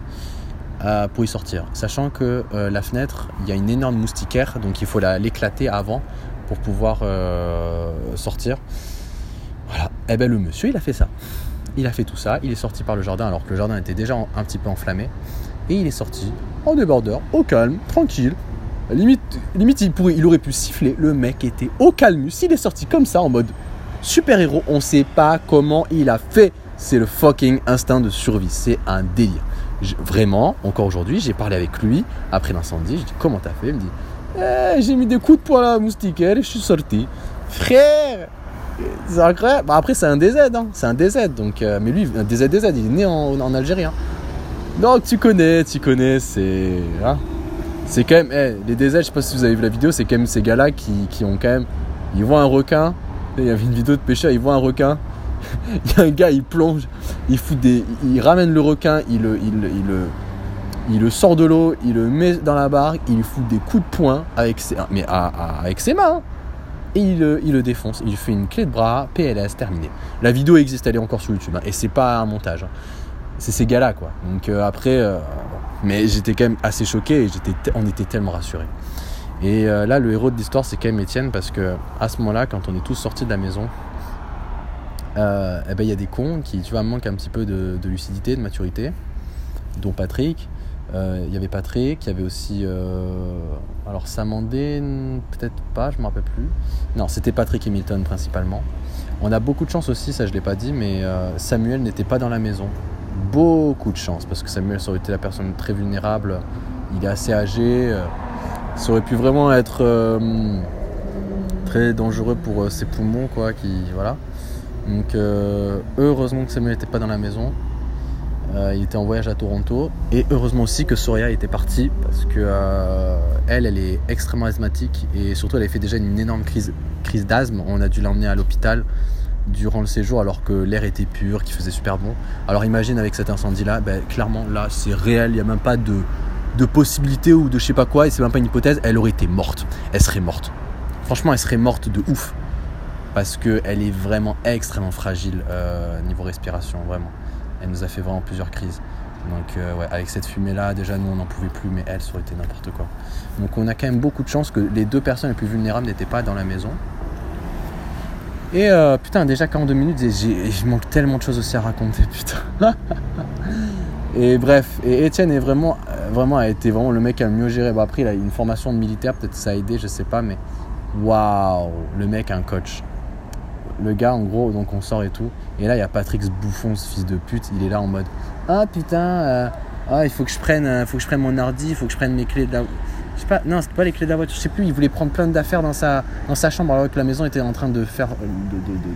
pour y sortir. Sachant que la fenêtre, il y a une énorme moustiquaire, donc il faut l'éclater avant pour pouvoir euh, sortir. Voilà. Et eh ben le monsieur, il a fait ça. il a fait tout ça, il est sorti par le jardin alors que le jardin était déjà un petit peu enflammé. Et il est sorti en débordeur, au calme, tranquille. Limite, limite il, pourrait, il aurait pu siffler. Le mec était au calme. S'il est sorti comme ça en mode super-héros, on sait pas comment il a fait. C'est le fucking instinct de survie. C'est un délire. vraiment, encore aujourd'hui, j'ai parlé avec lui après l'incendie. Je dis comment t'as fait? Il me dit eh, j'ai mis des coups de poing à la moustiquaire et je suis sorti. Frère c'est incroyable. Bah, après, c'est un DZ, hein. c'est un DZ. Donc, euh, mais lui, un DZ, DZ, il est né en, en Algérie. Hein. Donc, tu connais, tu connais, c'est. Hein. c'est quand même. Eh, les DZ, je sais pas si vous avez vu la vidéo, c'est quand même ces gars-là qui, qui, ont quand même. Ils voient un requin. Il y avait une vidéo de pêcheur, ils voient un requin. il y a un gars, il plonge, il fout des. Il ramène le requin, il le. Il, il, le il le sort de l'eau, il le met dans la barque, il lui fout des coups de poing avec ses, mais avec ses mains. Et il, le défonce. Il fait une clé de bras, PLS, terminé. La vidéo existe, elle est encore sur YouTube. Hein, et c'est pas un montage. Hein. C'est ces gars-là, quoi. Donc euh, après, euh, mais j'étais quand même assez choqué et on était tellement rassurés. Et euh, là, le héros de l'histoire, c'est quand même Étienne parce que à ce moment-là, quand on est tous sortis de la maison, eh ben il y a des cons qui, tu vois, manquent un petit peu de, de lucidité, de maturité, dont Patrick. Il y avait Patrick, il y avait aussi. Alors Samandé, peut-être pas, je me rappelle plus. Non, c'était Patrick et Milton principalement. On a beaucoup de chance aussi, ça je l'ai pas dit, mais Samuel n'était pas dans la maison. Beaucoup de chance, parce que Samuel ça aurait été la personne très vulnérable. Il est assez âgé. ça aurait pu vraiment être très dangereux pour ses poumons, quoi. Qui, voilà. Donc heureusement que Samuel n'était pas dans la maison. Euh, il était en voyage à Toronto. Et heureusement aussi que Soria était partie parce que euh, elle, elle est extrêmement asthmatique et surtout elle avait fait déjà une énorme crise d'asthme. On a dû l'emmener à l'hôpital durant le séjour alors que l'air était pur, qu'il faisait super bon. Alors imagine avec cet incendie-là, ben, clairement là c'est réel, il n'y a même pas de, possibilité ou de je sais pas quoi, et c'est même pas une hypothèse, elle aurait été morte. Elle serait morte. Franchement, elle serait morte de ouf. Parce qu'elle est vraiment extrêmement fragile euh, niveau respiration, vraiment elle nous a fait vraiment plusieurs crises. Donc euh, avec cette fumée-là, déjà nous on n'en pouvait plus, mais elle, ça aurait été n'importe quoi. Donc on a quand même beaucoup de chance que les deux personnes les plus vulnérables n'étaient pas dans la maison. Et euh, putain, déjà 42 minutes, et je manque tellement de choses aussi à raconter, putain. et bref, et Étienne est vraiment, vraiment a été vraiment le mec a le mieux géré. Bon après, il a une formation de militaire, peut-être ça a aidé, je sais pas, mais waouh, le mec a un coach le gars, en gros, donc on sort et tout. Et là, il y a Patrick bouffon, ce fils de pute. Il est là en mode Ah putain, euh, ah, il faut que je prenne, euh, faut que je prenne mon ordi, il faut que je prenne mes clés de la. Je sais pas, non, c'était pas les clés de la voiture, je sais plus. Il voulait prendre plein d'affaires dans sa, dans sa chambre alors que la maison était en train de faire,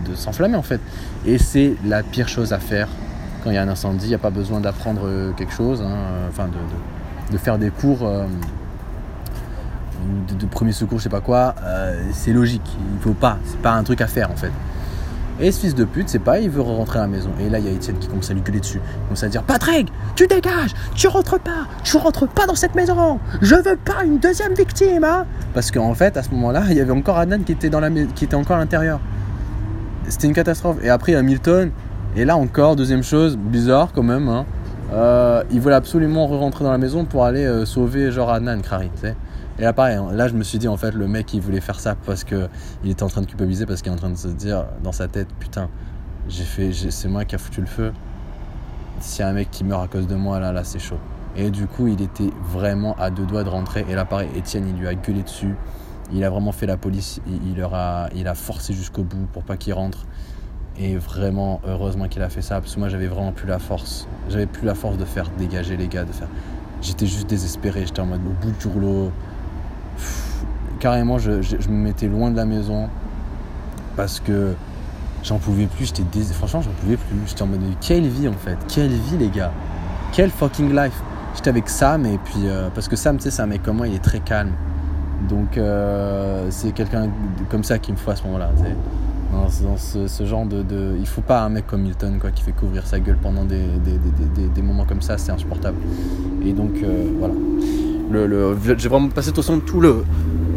de, s'enflammer en fait. Et c'est la pire chose à faire quand il y a un incendie. Il n'y a pas besoin d'apprendre euh, quelque chose, hein, enfin de, faire des cours. de, premier secours, je sais pas quoi, c'est logique. Il faut pas, c'est pas un truc à faire en fait. Et ce fils de pute, c'est pas, il veut rentrer à la maison. Et là, il y a Étienne qui commence à lui gueuler dessus. Il commence à dire Patrick, tu dégages, tu rentres pas, tu rentres pas dans cette maison. Je veux pas une deuxième victime, hein Parce qu'en fait, à ce moment-là, il y avait encore Adnan qui était, dans la, qui était encore à l'intérieur. C'était une catastrophe. Et après, il y a Milton. Et là encore, deuxième chose, bizarre quand même, hein. Euh, il voulait absolument re-rentrer dans la maison pour aller euh, sauver genre Adnan Krari. Et là, pareil, là, je me suis dit, en fait, le mec, il voulait faire ça parce qu'il était en train de culpabiliser, parce qu'il est en train de se dire dans sa tête, putain, j'ai fait, c'est moi qui a foutu le feu. S'il y a un mec qui meurt à cause de moi, là, là, c'est chaud. Et du coup, il était vraiment à deux doigts de rentrer. Et là, pareil, Étienne, il lui a gueulé dessus. Il a vraiment fait la police. Il, leur a, il a forcé jusqu'au bout pour pas qu'il rentre. Et vraiment, heureusement qu'il a fait ça, parce que moi, j'avais vraiment plus la force. J'avais plus la force de faire dégager les gars, de faire. J'étais juste désespéré. J'étais en mode au bout du rouleau carrément, je, me mettais loin de la maison parce que j'en pouvais plus. Franchement, j'en pouvais plus. J'étais en mode quelle vie en fait, quelle vie les gars, quelle fucking life. J'étais avec Sam et puis euh, parce que Sam, tu sais, c'est un mec comme moi, il est très calme. Donc euh, c'est quelqu'un comme ça qu'il me faut à ce moment-là. Dans, dans ce, genre de, de, Il faut pas un mec comme Milton quoi, qui fait couvrir sa gueule pendant des, moments comme ça, c'est insupportable. Et donc euh, voilà. J'ai vraiment passé tout, tout le,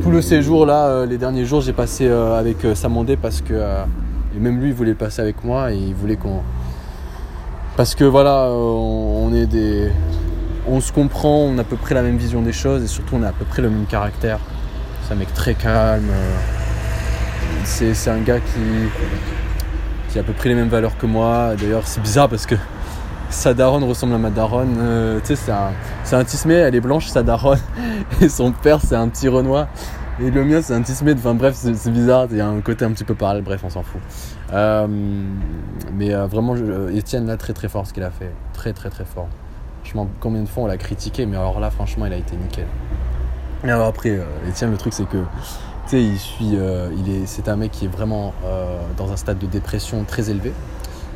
tout le séjour là, euh, les derniers jours, j'ai passé euh, avec euh, Samandé parce que et même lui il voulait passer avec moi et il voulait qu'on parce que voilà, on, est des on se comprend, on a à peu près la même vision des choses et surtout on a à peu près le même caractère. C'est un mec très calme. C'est un gars qui qui a à peu près les mêmes valeurs que moi. D'ailleurs, c'est bizarre parce que sa daronne ressemble à ma daronne. Euh, c'est un, un elle est blanche, sa daronne. Et son père, c'est un petit Renoir. Et le mien, c'est un tismé. Enfin bref, c'est, bizarre. Il y a un côté un petit peu parallèle. Bref, on s'en fout. Euh, mais euh, vraiment, je, Etienne, là, très très fort ce qu'il a fait. Très très très fort. Je m'en combien de fois on l'a critiqué, mais alors là, franchement, il a été nickel. Et alors après, Etienne, le truc, c'est que tu sais, il suit, c'est un mec qui est vraiment dans un stade de dépression très élevé.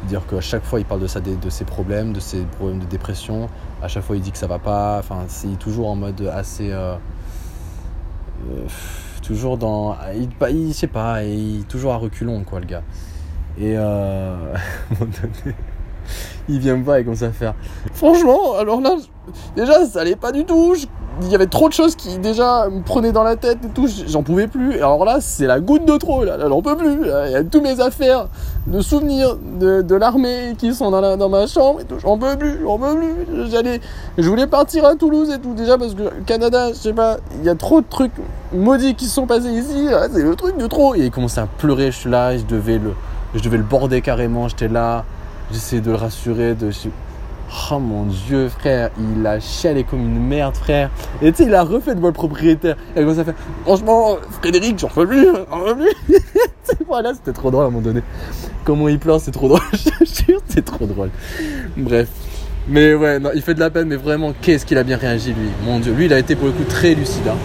Dire qu'à chaque fois, il parle de, ça, de, ses problèmes, de ses problèmes de dépression. À chaque fois, il dit que ça va pas. Enfin, c'est toujours en mode assez. Euh, euh, toujours dans. Il, il, sais pas, il, toujours à reculons, quoi, le gars. Et euh, il vient me voir et commence à faire. Franchement, alors là, déjà, ça allait pas du tout il y avait trop de choses qui déjà me prenaient dans la tête et tout, j'en pouvais plus. Alors là, c'est la goutte de trop, là, j'en peux plus. Il y a tous mes affaires de souvenirs de, de l'armée qui sont dans, dans ma chambre et tout, j'en peux plus, j'en peux plus. J'allais, je voulais partir à Toulouse et tout, déjà parce que Canada, je sais pas, il y a trop de trucs maudits qui sont passés ici, c'est le truc de trop. Et il commençait à pleurer, je suis là, je devais le, je devais le border carrément, j'étais là, j'essayais de le rassurer, de, Oh mon dieu, frère, il a chialé comme une merde, frère. Et tu sais, il a refait de moi le propriétaire. Et commence à faire Franchement, Frédéric, j'en peux plus, j'en peux plus. voilà, c'était trop drôle à un moment donné. Comment il pleure, c'est trop drôle. Je te jure, c'est trop drôle. Bref. Mais ouais, non, il fait de la peine, mais vraiment, qu'est-ce qu'il a bien réagi, lui. Mon dieu, lui, il a été pour le coup très lucide. Hein.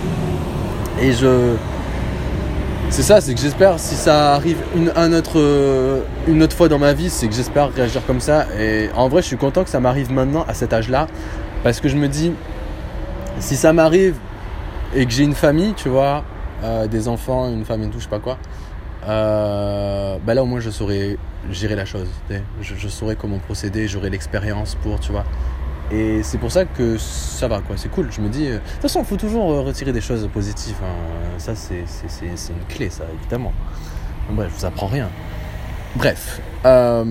Et je c'est ça, c'est que j'espère, si ça arrive une, un autre, euh, une autre fois dans ma vie, c'est que j'espère réagir comme ça. Et en vrai, je suis content que ça m'arrive maintenant, à cet âge-là, parce que je me dis, si ça m'arrive et que j'ai une famille, tu vois, euh, des enfants, une femme et tout, je sais pas quoi, euh, bah là au moins je saurais gérer la chose. Je, je saurais comment procéder, j'aurais l'expérience pour, tu vois. Et c'est pour ça que ça va, quoi. C'est cool. Je me dis, euh, de toute façon, il faut toujours euh, retirer des choses positives. Hein. Ça, c'est une clé, ça, évidemment. bref, je vous apprends rien. Bref. Euh,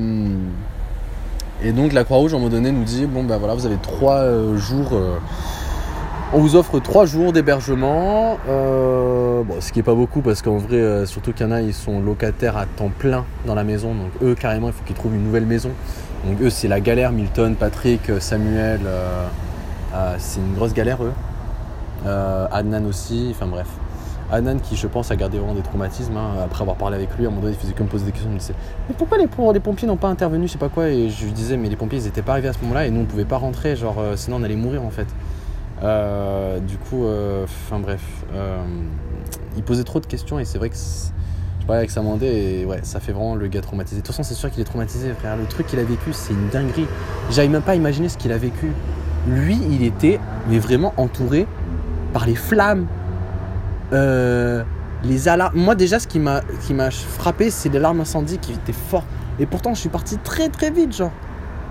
et donc, la Croix-Rouge, à un moment donné, nous dit bon, ben voilà, vous avez trois jours. on vous offre trois jours d'hébergement. bon, ce qui n'est pas beaucoup parce qu'en vrai, surtout qu'il y en a, ils sont locataires à temps plein dans la maison. Donc, eux, carrément, il faut qu'ils trouvent une nouvelle maison. Donc eux c'est la galère, Milton, Patrick, euh, Samuel, euh, euh, c'est une grosse galère eux. Adnan aussi, enfin bref. Adnan qui je pense a gardé vraiment des traumatismes hein, après avoir parlé avec lui, à un moment donné il faisait que me poser des questions, il me disait mais pourquoi les, pompiers n'ont pas intervenu, je sais pas quoi, et je lui disais mais les pompiers ils étaient pas arrivés à ce moment-là et nous on pouvait pas rentrer, genre sinon on allait mourir en fait. du coup, enfin bref, il posait trop de questions et c'est vrai que je parlais avec Samandé et ouais, ça fait vraiment le gars traumatisé. De toute façon, c'est sûr qu'il est traumatisé, frère. Le truc qu'il a vécu, c'est une dinguerie. J'arrive même pas à imaginer ce qu'il a vécu. Lui, il était, mais vraiment entouré par les flammes, euh, les alarmes. Moi, déjà, ce qui m'a, frappé, c'est l'alarme incendie qui était fort. Et pourtant, je suis parti très très vite, genre.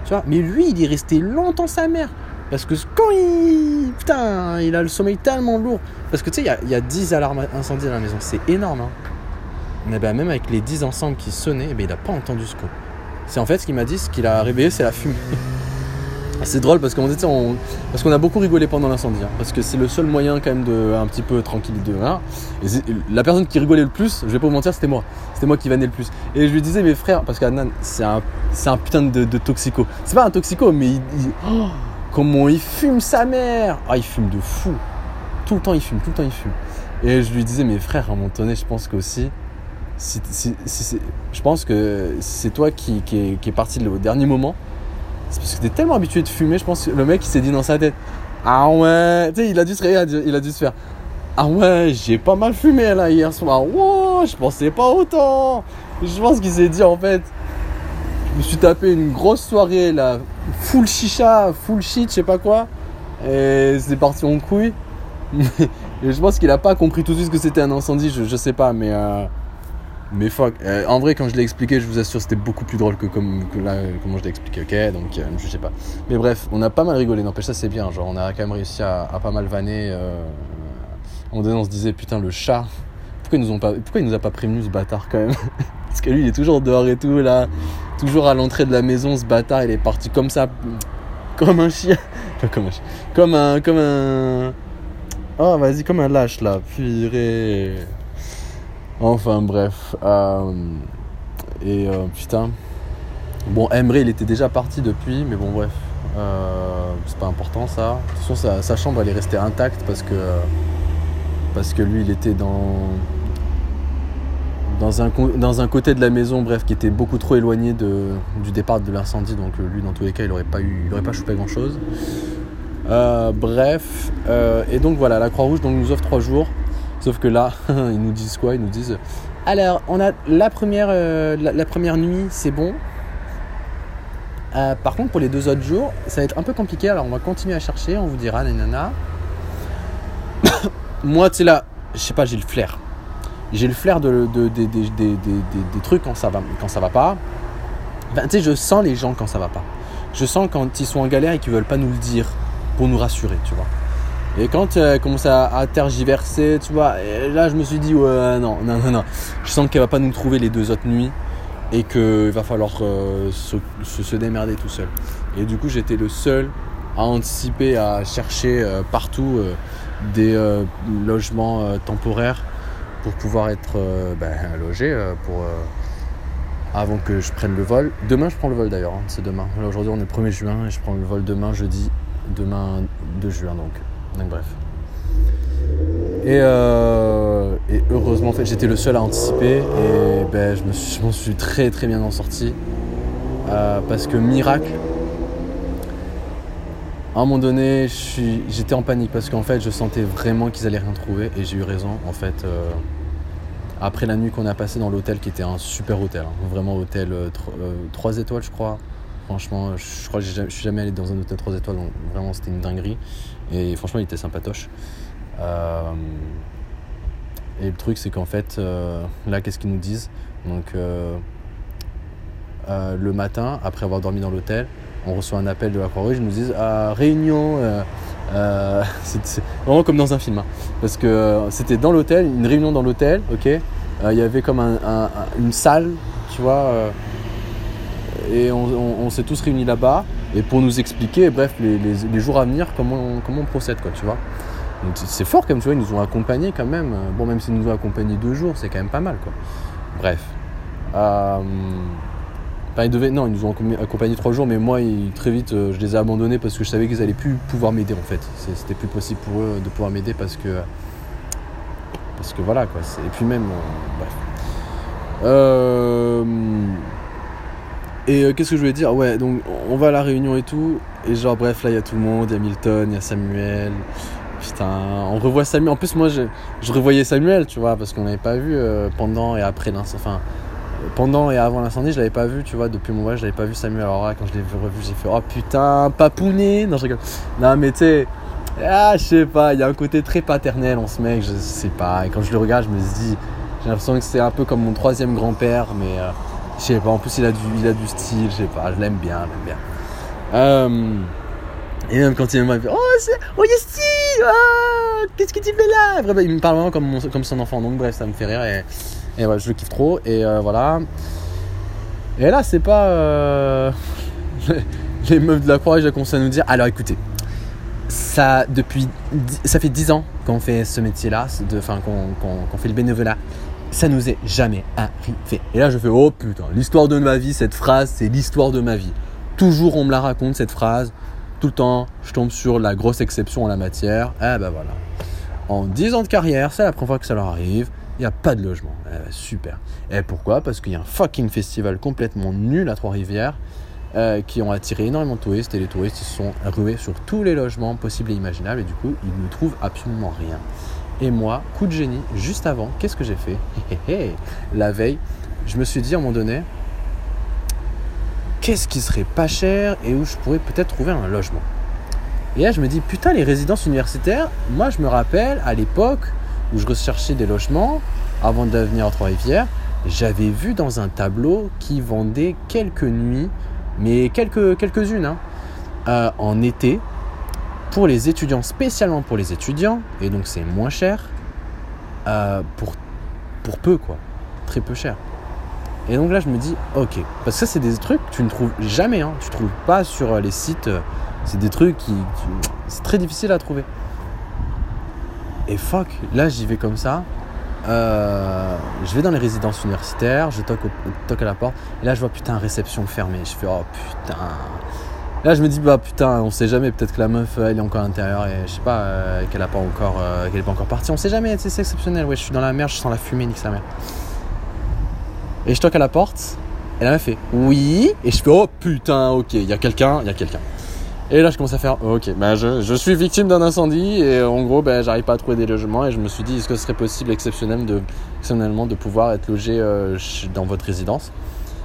Tu vois? Mais lui, il est resté longtemps sa mère. Parce que quand il. Putain, il a le sommeil tellement lourd. Parce que tu sais, il y, a, 10 alarmes incendie dans la maison. C'est énorme, hein mais ben, même avec les 10 ensemble qui sonnaient, eh ben, il n'a pas entendu ce coup. C'est en fait ce qu'il m'a dit, ce qu'il a réveillé, c'est la fumée. c'est drôle parce qu'on a beaucoup rigolé pendant l'incendie, hein, parce que c'est le seul moyen quand même de un petit peu tranquille de hein. La personne qui rigolait le plus, je vais pas vous mentir, c'était moi. C'était moi qui vannais le plus. Et je lui disais mes frères, parce qu'Adnan c'est un un putain de, toxico. C'est pas un toxico, mais il, oh, comment il fume sa mère. Ah il fume de fou. Tout le temps il fume, tout le temps il fume. Et je lui disais mes frères à un moment donné, je pense qu'aussi je pense que c'est toi qui, qui, est, parti au dernier moment. C'est parce que t'es tellement habitué de fumer, je pense que le mec il s'est dit dans sa tête Ah ouais, tu sais, il a dû se faire Ah ouais, j'ai pas mal fumé là hier soir. Wow, je pensais pas autant. Je pense qu'il s'est dit en fait Je me suis tapé une grosse soirée là, full chicha, full shit, je sais pas quoi. Et c'est parti en couille. Je pense qu'il a pas compris tout de suite que c'était un incendie, je, je sais pas, mais. Euh, mais fuck, euh, en vrai, quand je l'ai expliqué, je vous assure, c'était beaucoup plus drôle que, comme, là, comment je l'ai expliqué, ok Donc, euh, je sais pas. Mais bref, on a pas mal rigolé, n'empêche, ça c'est bien. Genre, on a quand même réussi à, pas mal vanner. Euh, moment on se disait, putain, le chat, pourquoi pourquoi il nous a pas prévenu ce bâtard quand même? Parce que lui, il est toujours dehors et tout, là, toujours à l'entrée de la maison, ce bâtard, il est parti comme ça, comme un chien. comme un chien. Comme un. Comme un. Oh, vas-y, comme un lâche là, purée. Enfin bref. Euh, et putain. Bon, Emre, il était déjà parti depuis, mais bon, bref. c'est pas important ça. De toute façon, sa, chambre, elle est restée intacte parce que, parce que lui, il était dans, un, côté de la maison, bref, qui était beaucoup trop éloigné du départ de l'incendie. Donc lui, dans tous les cas, il n'aurait pas, eu, il aurait pas chopé grand-chose. Euh, bref, euh, et donc voilà, la Croix-Rouge nous offre trois jours. Sauf que là, ils nous disent quoi? Ils nous disent alors, on a la première, euh, la, première nuit, c'est bon. par contre, pour les deux autres jours, ça va être un peu compliqué. Alors, on va continuer à chercher. On vous dira, les nanas. Moi, tu sais là, je sais pas, j'ai le flair j'ai le flair de, des trucs quand ça va, quand ça va pas. tu sais, je sens les gens quand ça va pas. Je sens quand ils sont en galère et qu'ils veulent pas nous le dire pour nous rassurer, tu vois. Et quand euh, elle commence à, tergiverser, tu vois, là je me suis dit, ouais, non, non, non, non. Je sens qu'elle va pas nous trouver les deux autres nuits et qu'il va falloir euh, se, démerder tout seul. Et du coup, j'étais le seul à anticiper, à chercher euh, partout des logements temporaires pour pouvoir être ben, logé pour, avant que je prenne le vol. Demain, je prends le vol d'ailleurs, hein, c'est demain. Aujourd'hui, on est le 1er juin et je prends le vol demain, jeudi, demain 2 juin donc. Donc, bref. Et, et heureusement, j'étais le seul à anticiper et ben, je m'en suis, très très bien en sorti. parce que miracle, à un moment donné, j'étais en panique parce qu'en fait, je sentais vraiment qu'ils allaient rien trouver et j'ai eu raison. En fait, euh, après la nuit qu'on a passée dans l'hôtel, qui était un super hôtel, hein, vraiment hôtel 3 euh, euh, étoiles, je crois. Franchement, je crois que je suis jamais allé dans un hôtel 3 étoiles, donc vraiment c'était une dinguerie. Et franchement, il était sympatoche. et le truc, c'est qu'en fait, là, qu'est-ce qu'ils nous disent? Donc, le matin, après avoir dormi dans l'hôtel, on reçoit un appel de la Croix-Rouge, ils nous disent ah, réunion. Euh, euh, c'est vraiment comme dans un film. Hein. parce que euh, c'était dans l'hôtel, une réunion dans l'hôtel, ok? Il y avait comme une salle, tu vois. et on, s'est tous réunis là-bas. Et pour nous expliquer, bref, les, jours à venir, comment on, comment on procède, quoi, tu vois. c'est fort comme tu vois, ils nous ont accompagnés quand même. Bon, même s'ils nous ont accompagnés deux jours, c'est quand même pas mal, quoi. Bref non, ils nous ont accompagnés trois jours, mais moi, très vite, euh, je les ai abandonnés parce que je savais qu'ils allaient plus pouvoir m'aider en fait. C'était plus possible pour eux de pouvoir m'aider parce que. Parce que voilà quoi. Et puis même. Euh, bref. Euh, et qu'est-ce que je voulais dire? Ouais, donc on va à la réunion et tout. Et genre, bref, là, il y a tout le monde. Il y a Milton, il y a Samuel. Putain, on revoit Samuel. En plus, moi, je, je revoyais Samuel, tu vois, parce qu'on l'avait pas vu pendant et après Enfin, pendant et avant l'incendie, je l'avais pas vu, tu vois, depuis mon voyage, je l'avais pas vu Samuel. Alors là, quand je l'ai revu, j'ai fait oh putain, papounet Non, je rigole. Non, mais tu sais, ah, je sais pas, il y a un côté très paternel en ce mec, je sais pas. Et quand je le regarde, je me dis, j'ai l'impression que c'est un peu comme mon troisième grand-père, mais euh, je sais pas, en plus il a du, il a du style, je sais pas, je l'aime bien, l'aime bien. Euh, et même quand il me fait Oh, oh Yesti oh, Qu'est-ce que tu fais là? Il me parle vraiment comme, comme son enfant, donc bref, ça me fait rire. Et, et je le kiffe trop. Et euh, voilà. Et là, c'est pas. Euh, les meufs de la Croix, j'ai commencé à nous dire alors écoutez, ça, depuis, ça fait 10 ans qu'on fait ce métier-là, enfin qu'on fait le bénévolat. Ça nous est jamais arrivé. Et là, je fais oh putain, l'histoire de ma vie, cette phrase, c'est l'histoire de ma vie. Toujours, on me la raconte, cette phrase. Tout le temps, je tombe sur la grosse exception en la matière. Eh ben voilà. En 10 ans de carrière, c'est la première fois que ça leur arrive il n'y a pas de logement. Eh, super. Et pourquoi? Parce qu'il y a un fucking festival complètement nul à Trois-Rivières euh, qui ont attiré énormément de touristes et les touristes se sont rués sur tous les logements possibles et imaginables et du coup ils ne trouvent absolument rien. Et moi, coup de génie, juste avant, qu'est-ce que j'ai fait La veille, je me suis dit à un moment donné, qu'est-ce qui serait pas cher et où je pourrais peut-être trouver un logement? Et là, je me dis, putain, les résidences universitaires, moi, je me rappelle à l'époque, où je recherchais des logements avant de venir à Trois-Rivières, j'avais vu dans un tableau qui vendait quelques nuits, mais quelques, quelques-unes, hein, euh, en été, pour les étudiants, spécialement pour les étudiants, et donc c'est moins cher, euh, pour, pour peu, quoi, très peu cher. Et donc là, je me dis, ok, parce que ça, c'est des trucs que tu ne trouves jamais, hein, tu trouves pas sur les sites, euh, c'est des trucs qui c'est très difficile à trouver. Et fuck, là j'y vais comme ça. euh, je vais dans les résidences universitaires, je toque, toque à la porte, et là je vois putain réception fermée. Je fais oh putain. Là je me dis bah putain, on sait jamais, peut-être que la meuf elle est encore à l'intérieur et je sais pas, euh, qu'elle a pas encore, euh, pas encore partie. On sait jamais, c'est exceptionnel. Ouais, je suis dans la mer, je sens la fumée, nique sa mère. Et je toque à la porte, et la meuf fait oui, et je fais oh putain, ok, il y a quelqu'un, il y a quelqu'un. Et là, je commence à faire, ok, bah, je, je suis victime d'un incendie et en gros, ben, j'arrive pas à trouver des logements et je me suis dit, est-ce que ce serait possible exceptionnellement de, exceptionnellement de pouvoir être logé euh, dans votre résidence?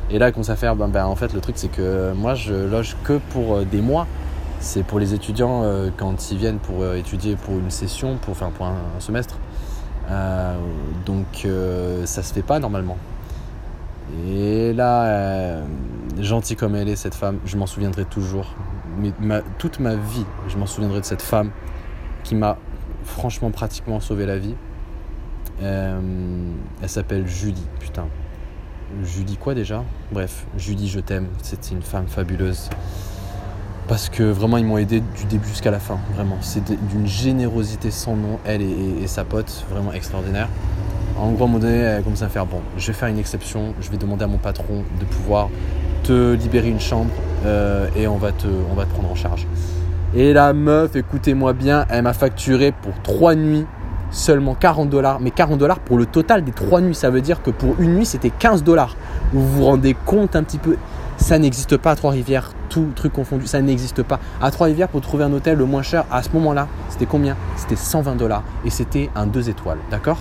Et là, elle commence à faire, ben, ben, en fait, le truc, c'est que moi, je loge que pour euh, des mois. C'est pour les étudiants euh, quand ils viennent pour étudier pour une session, pour, enfin, pour un, semestre. donc, ça se fait pas normalement. Et là, gentille comme elle est, cette femme, je m'en souviendrai toujours toute ma vie, je m'en souviendrai de cette femme qui m'a franchement pratiquement sauvé la vie. Euh, elle s'appelle Julie, putain. Julie quoi déjà? Bref, Julie, je t'aime. C'était une femme fabuleuse. Parce que vraiment, ils m'ont aidé du début jusqu'à la fin. Vraiment, c'est d'une générosité sans nom. Elle et, sa pote, vraiment extraordinaire. En gros, à un moment donné, elle commence à faire bon, je vais faire une exception. Je vais demander à mon patron de pouvoir te libérer une chambre euh, et on va, te, on va te prendre en charge. Et la meuf, écoutez-moi bien, elle m'a facturé pour 3 nuits seulement 40 dollars. Mais 40 dollars pour le total des 3 nuits. Ça veut dire que pour une nuit, c'était 15 dollars. Vous vous rendez compte un petit peu? Ça n'existe pas à Trois-Rivières, tout truc confondu. Ça n'existe pas. À Trois-Rivières, pour trouver un hôtel le moins cher, à ce moment-là, c'était combien? C'était 120 dollars. Et c'était un 2 étoiles. D'accord?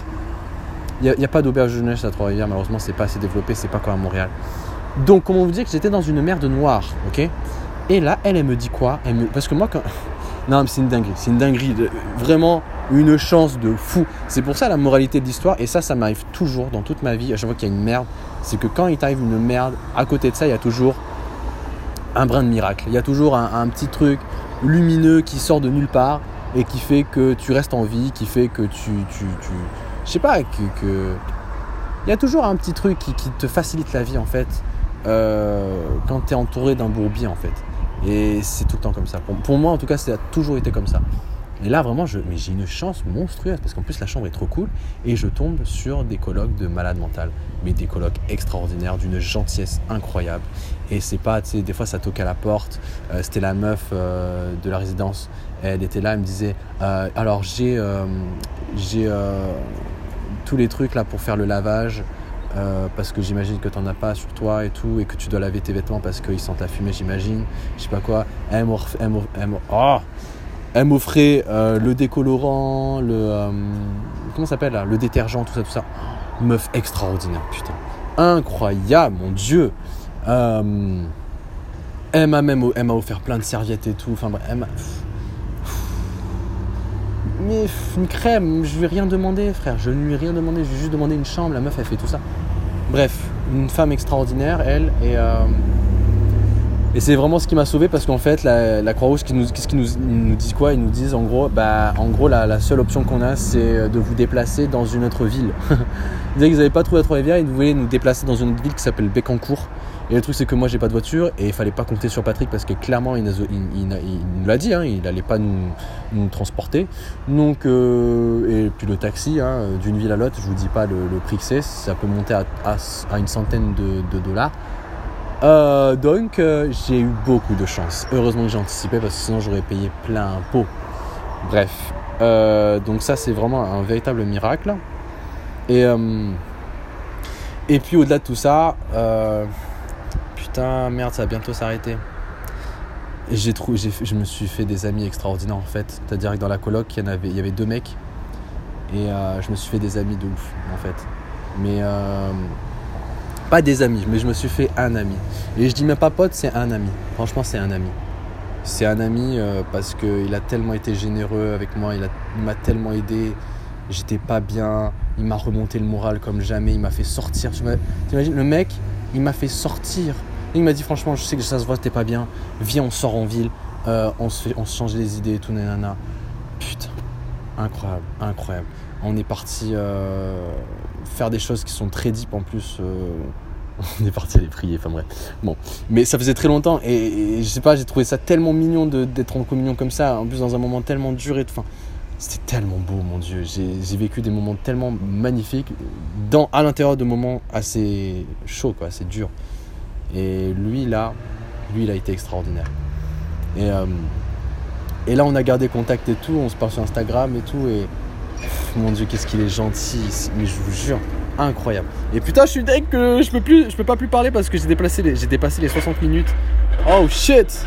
Il n'y a, pas d'auberge de jeunesse à Trois-Rivières. Malheureusement, c'est pas assez développé. C'est pas comme à Montréal. Donc, comment vous dire que j'étais dans une mer de noir, ok? Et là, elle, elle me dit quoi? Elle me... Parce que moi, quand. Non, mais c'est une dinguerie. C'est une dinguerie. Vraiment une chance de fou. C'est pour ça la moralité de l'histoire. Et ça, ça m'arrive toujours dans toute ma vie. À chaque qu'il y a une merde, c'est que quand il t'arrive une merde, à côté de ça, il y a toujours un brin de miracle. Il y a toujours un, petit truc lumineux qui sort de nulle part et qui fait que tu restes en vie, qui fait que tu. tu, je sais pas, que, Il y a toujours un petit truc qui, te facilite la vie en fait. Euh, quand tu es entouré d'un bourbier en fait. Et c'est tout le temps comme ça. Pour, moi en tout cas, ça a toujours été comme ça. Et là vraiment, je, j'ai une chance monstrueuse parce qu'en plus la chambre est trop cool et je tombe sur des colloques de malades mentales, mais des colloques extraordinaires, d'une gentillesse incroyable. Et c'est pas, tu sais, des fois ça toque à la porte. Euh, c'était la meuf euh, de la résidence. Elle était là, elle me disait, alors j'ai, j'ai tous les trucs là pour faire le lavage. Euh, parce que j'imagine que tu n'en as pas sur toi et tout, et que tu dois laver tes vêtements parce qu'ils sentent la fumée, j'imagine. Je sais pas quoi. Elle m'offrait euh, le décolorant, le. Euh, comment s'appelle là Le détergent, tout ça, tout ça. Meuf extraordinaire, putain. Incroyable, mon dieu. elle m'a même elle m'a offert plein de serviettes et tout. Enfin bref, elle m'a. Mais une crème, je lui ai rien demandé, frère. Je ne lui ai rien demandé. J'ai juste demandé une chambre. La meuf, elle fait tout ça. Bref, une femme extraordinaire, elle. Et, euh, et c'est vraiment ce qui m'a sauvé parce qu'en fait, la, Croix-Rouge, qu'est-ce qu'ils nous, disent quoi? Ils nous disent en gros, bah, en gros la, seule option qu'on a, c'est de vous déplacer dans une autre ville. ils disaient qu'ils n'avaient pas trouvé la Trois-Rivières, ils voulaient nous déplacer dans une autre ville qui s'appelle Bécancourt. Et le truc, c'est que moi, j'ai pas de voiture et il fallait pas compter sur Patrick parce que clairement, il, nous l'a dit, hein, il allait pas nous, transporter. Donc, euh, et puis le taxi, hein, d'une ville à l'autre, je vous dis pas le, prix que c'est, ça peut monter à, une centaine de, dollars. Euh, donc, euh, j'ai eu beaucoup de chance. Heureusement que j'ai anticipé parce que sinon, j'aurais payé plein pot. Bref, donc ça, c'est vraiment un véritable miracle. Et, puis, au-delà de tout ça, putain, merde, ça va bientôt s'arrêter. J'ai je me suis fait des amis extraordinaires en fait. C'est-à-dire que dans la coloc, il y, en avait, il y avait deux mecs. Et euh, je me suis fait des amis de ouf en fait. Mais euh, pas des amis, mais je me suis fait un ami. Et je dis même pas pote, c'est un ami. Franchement, c'est un ami. C'est un ami euh, parce qu'il a tellement été généreux avec moi, il m'a tellement aidé. J'étais pas bien, il m'a remonté le moral comme jamais, il m'a fait sortir. Tu imagines, le mec, il m'a fait sortir il m'a dit franchement, je sais que ça se voit, t'es pas bien. Viens, on sort en ville. Euh, on, se change les idées et tout, nanana. Putain, incroyable, incroyable. On est parti euh, faire des choses qui sont très deep en plus. Euh, on est parti aller prier, enfin bref. Bon, mais ça faisait très longtemps et, je sais pas, j'ai trouvé ça tellement mignon d'être en communion comme ça. En plus, dans un moment tellement dur et Enfin, C'était tellement beau, mon Dieu. J'ai vécu des moments tellement magnifiques dans, à l'intérieur de moments assez chauds, quoi, assez durs. Et lui, là, lui, il a été extraordinaire. Et, euh, et là, on a gardé contact et tout. On se parle sur Instagram et tout. Et mon Dieu, qu'est-ce qu'il est gentil. Mais je vous jure, incroyable. Et putain, je suis dingue que je peux plus, je peux pas plus parler parce que j'ai dépassé les, j'ai dépassé les 60 minutes. Oh shit!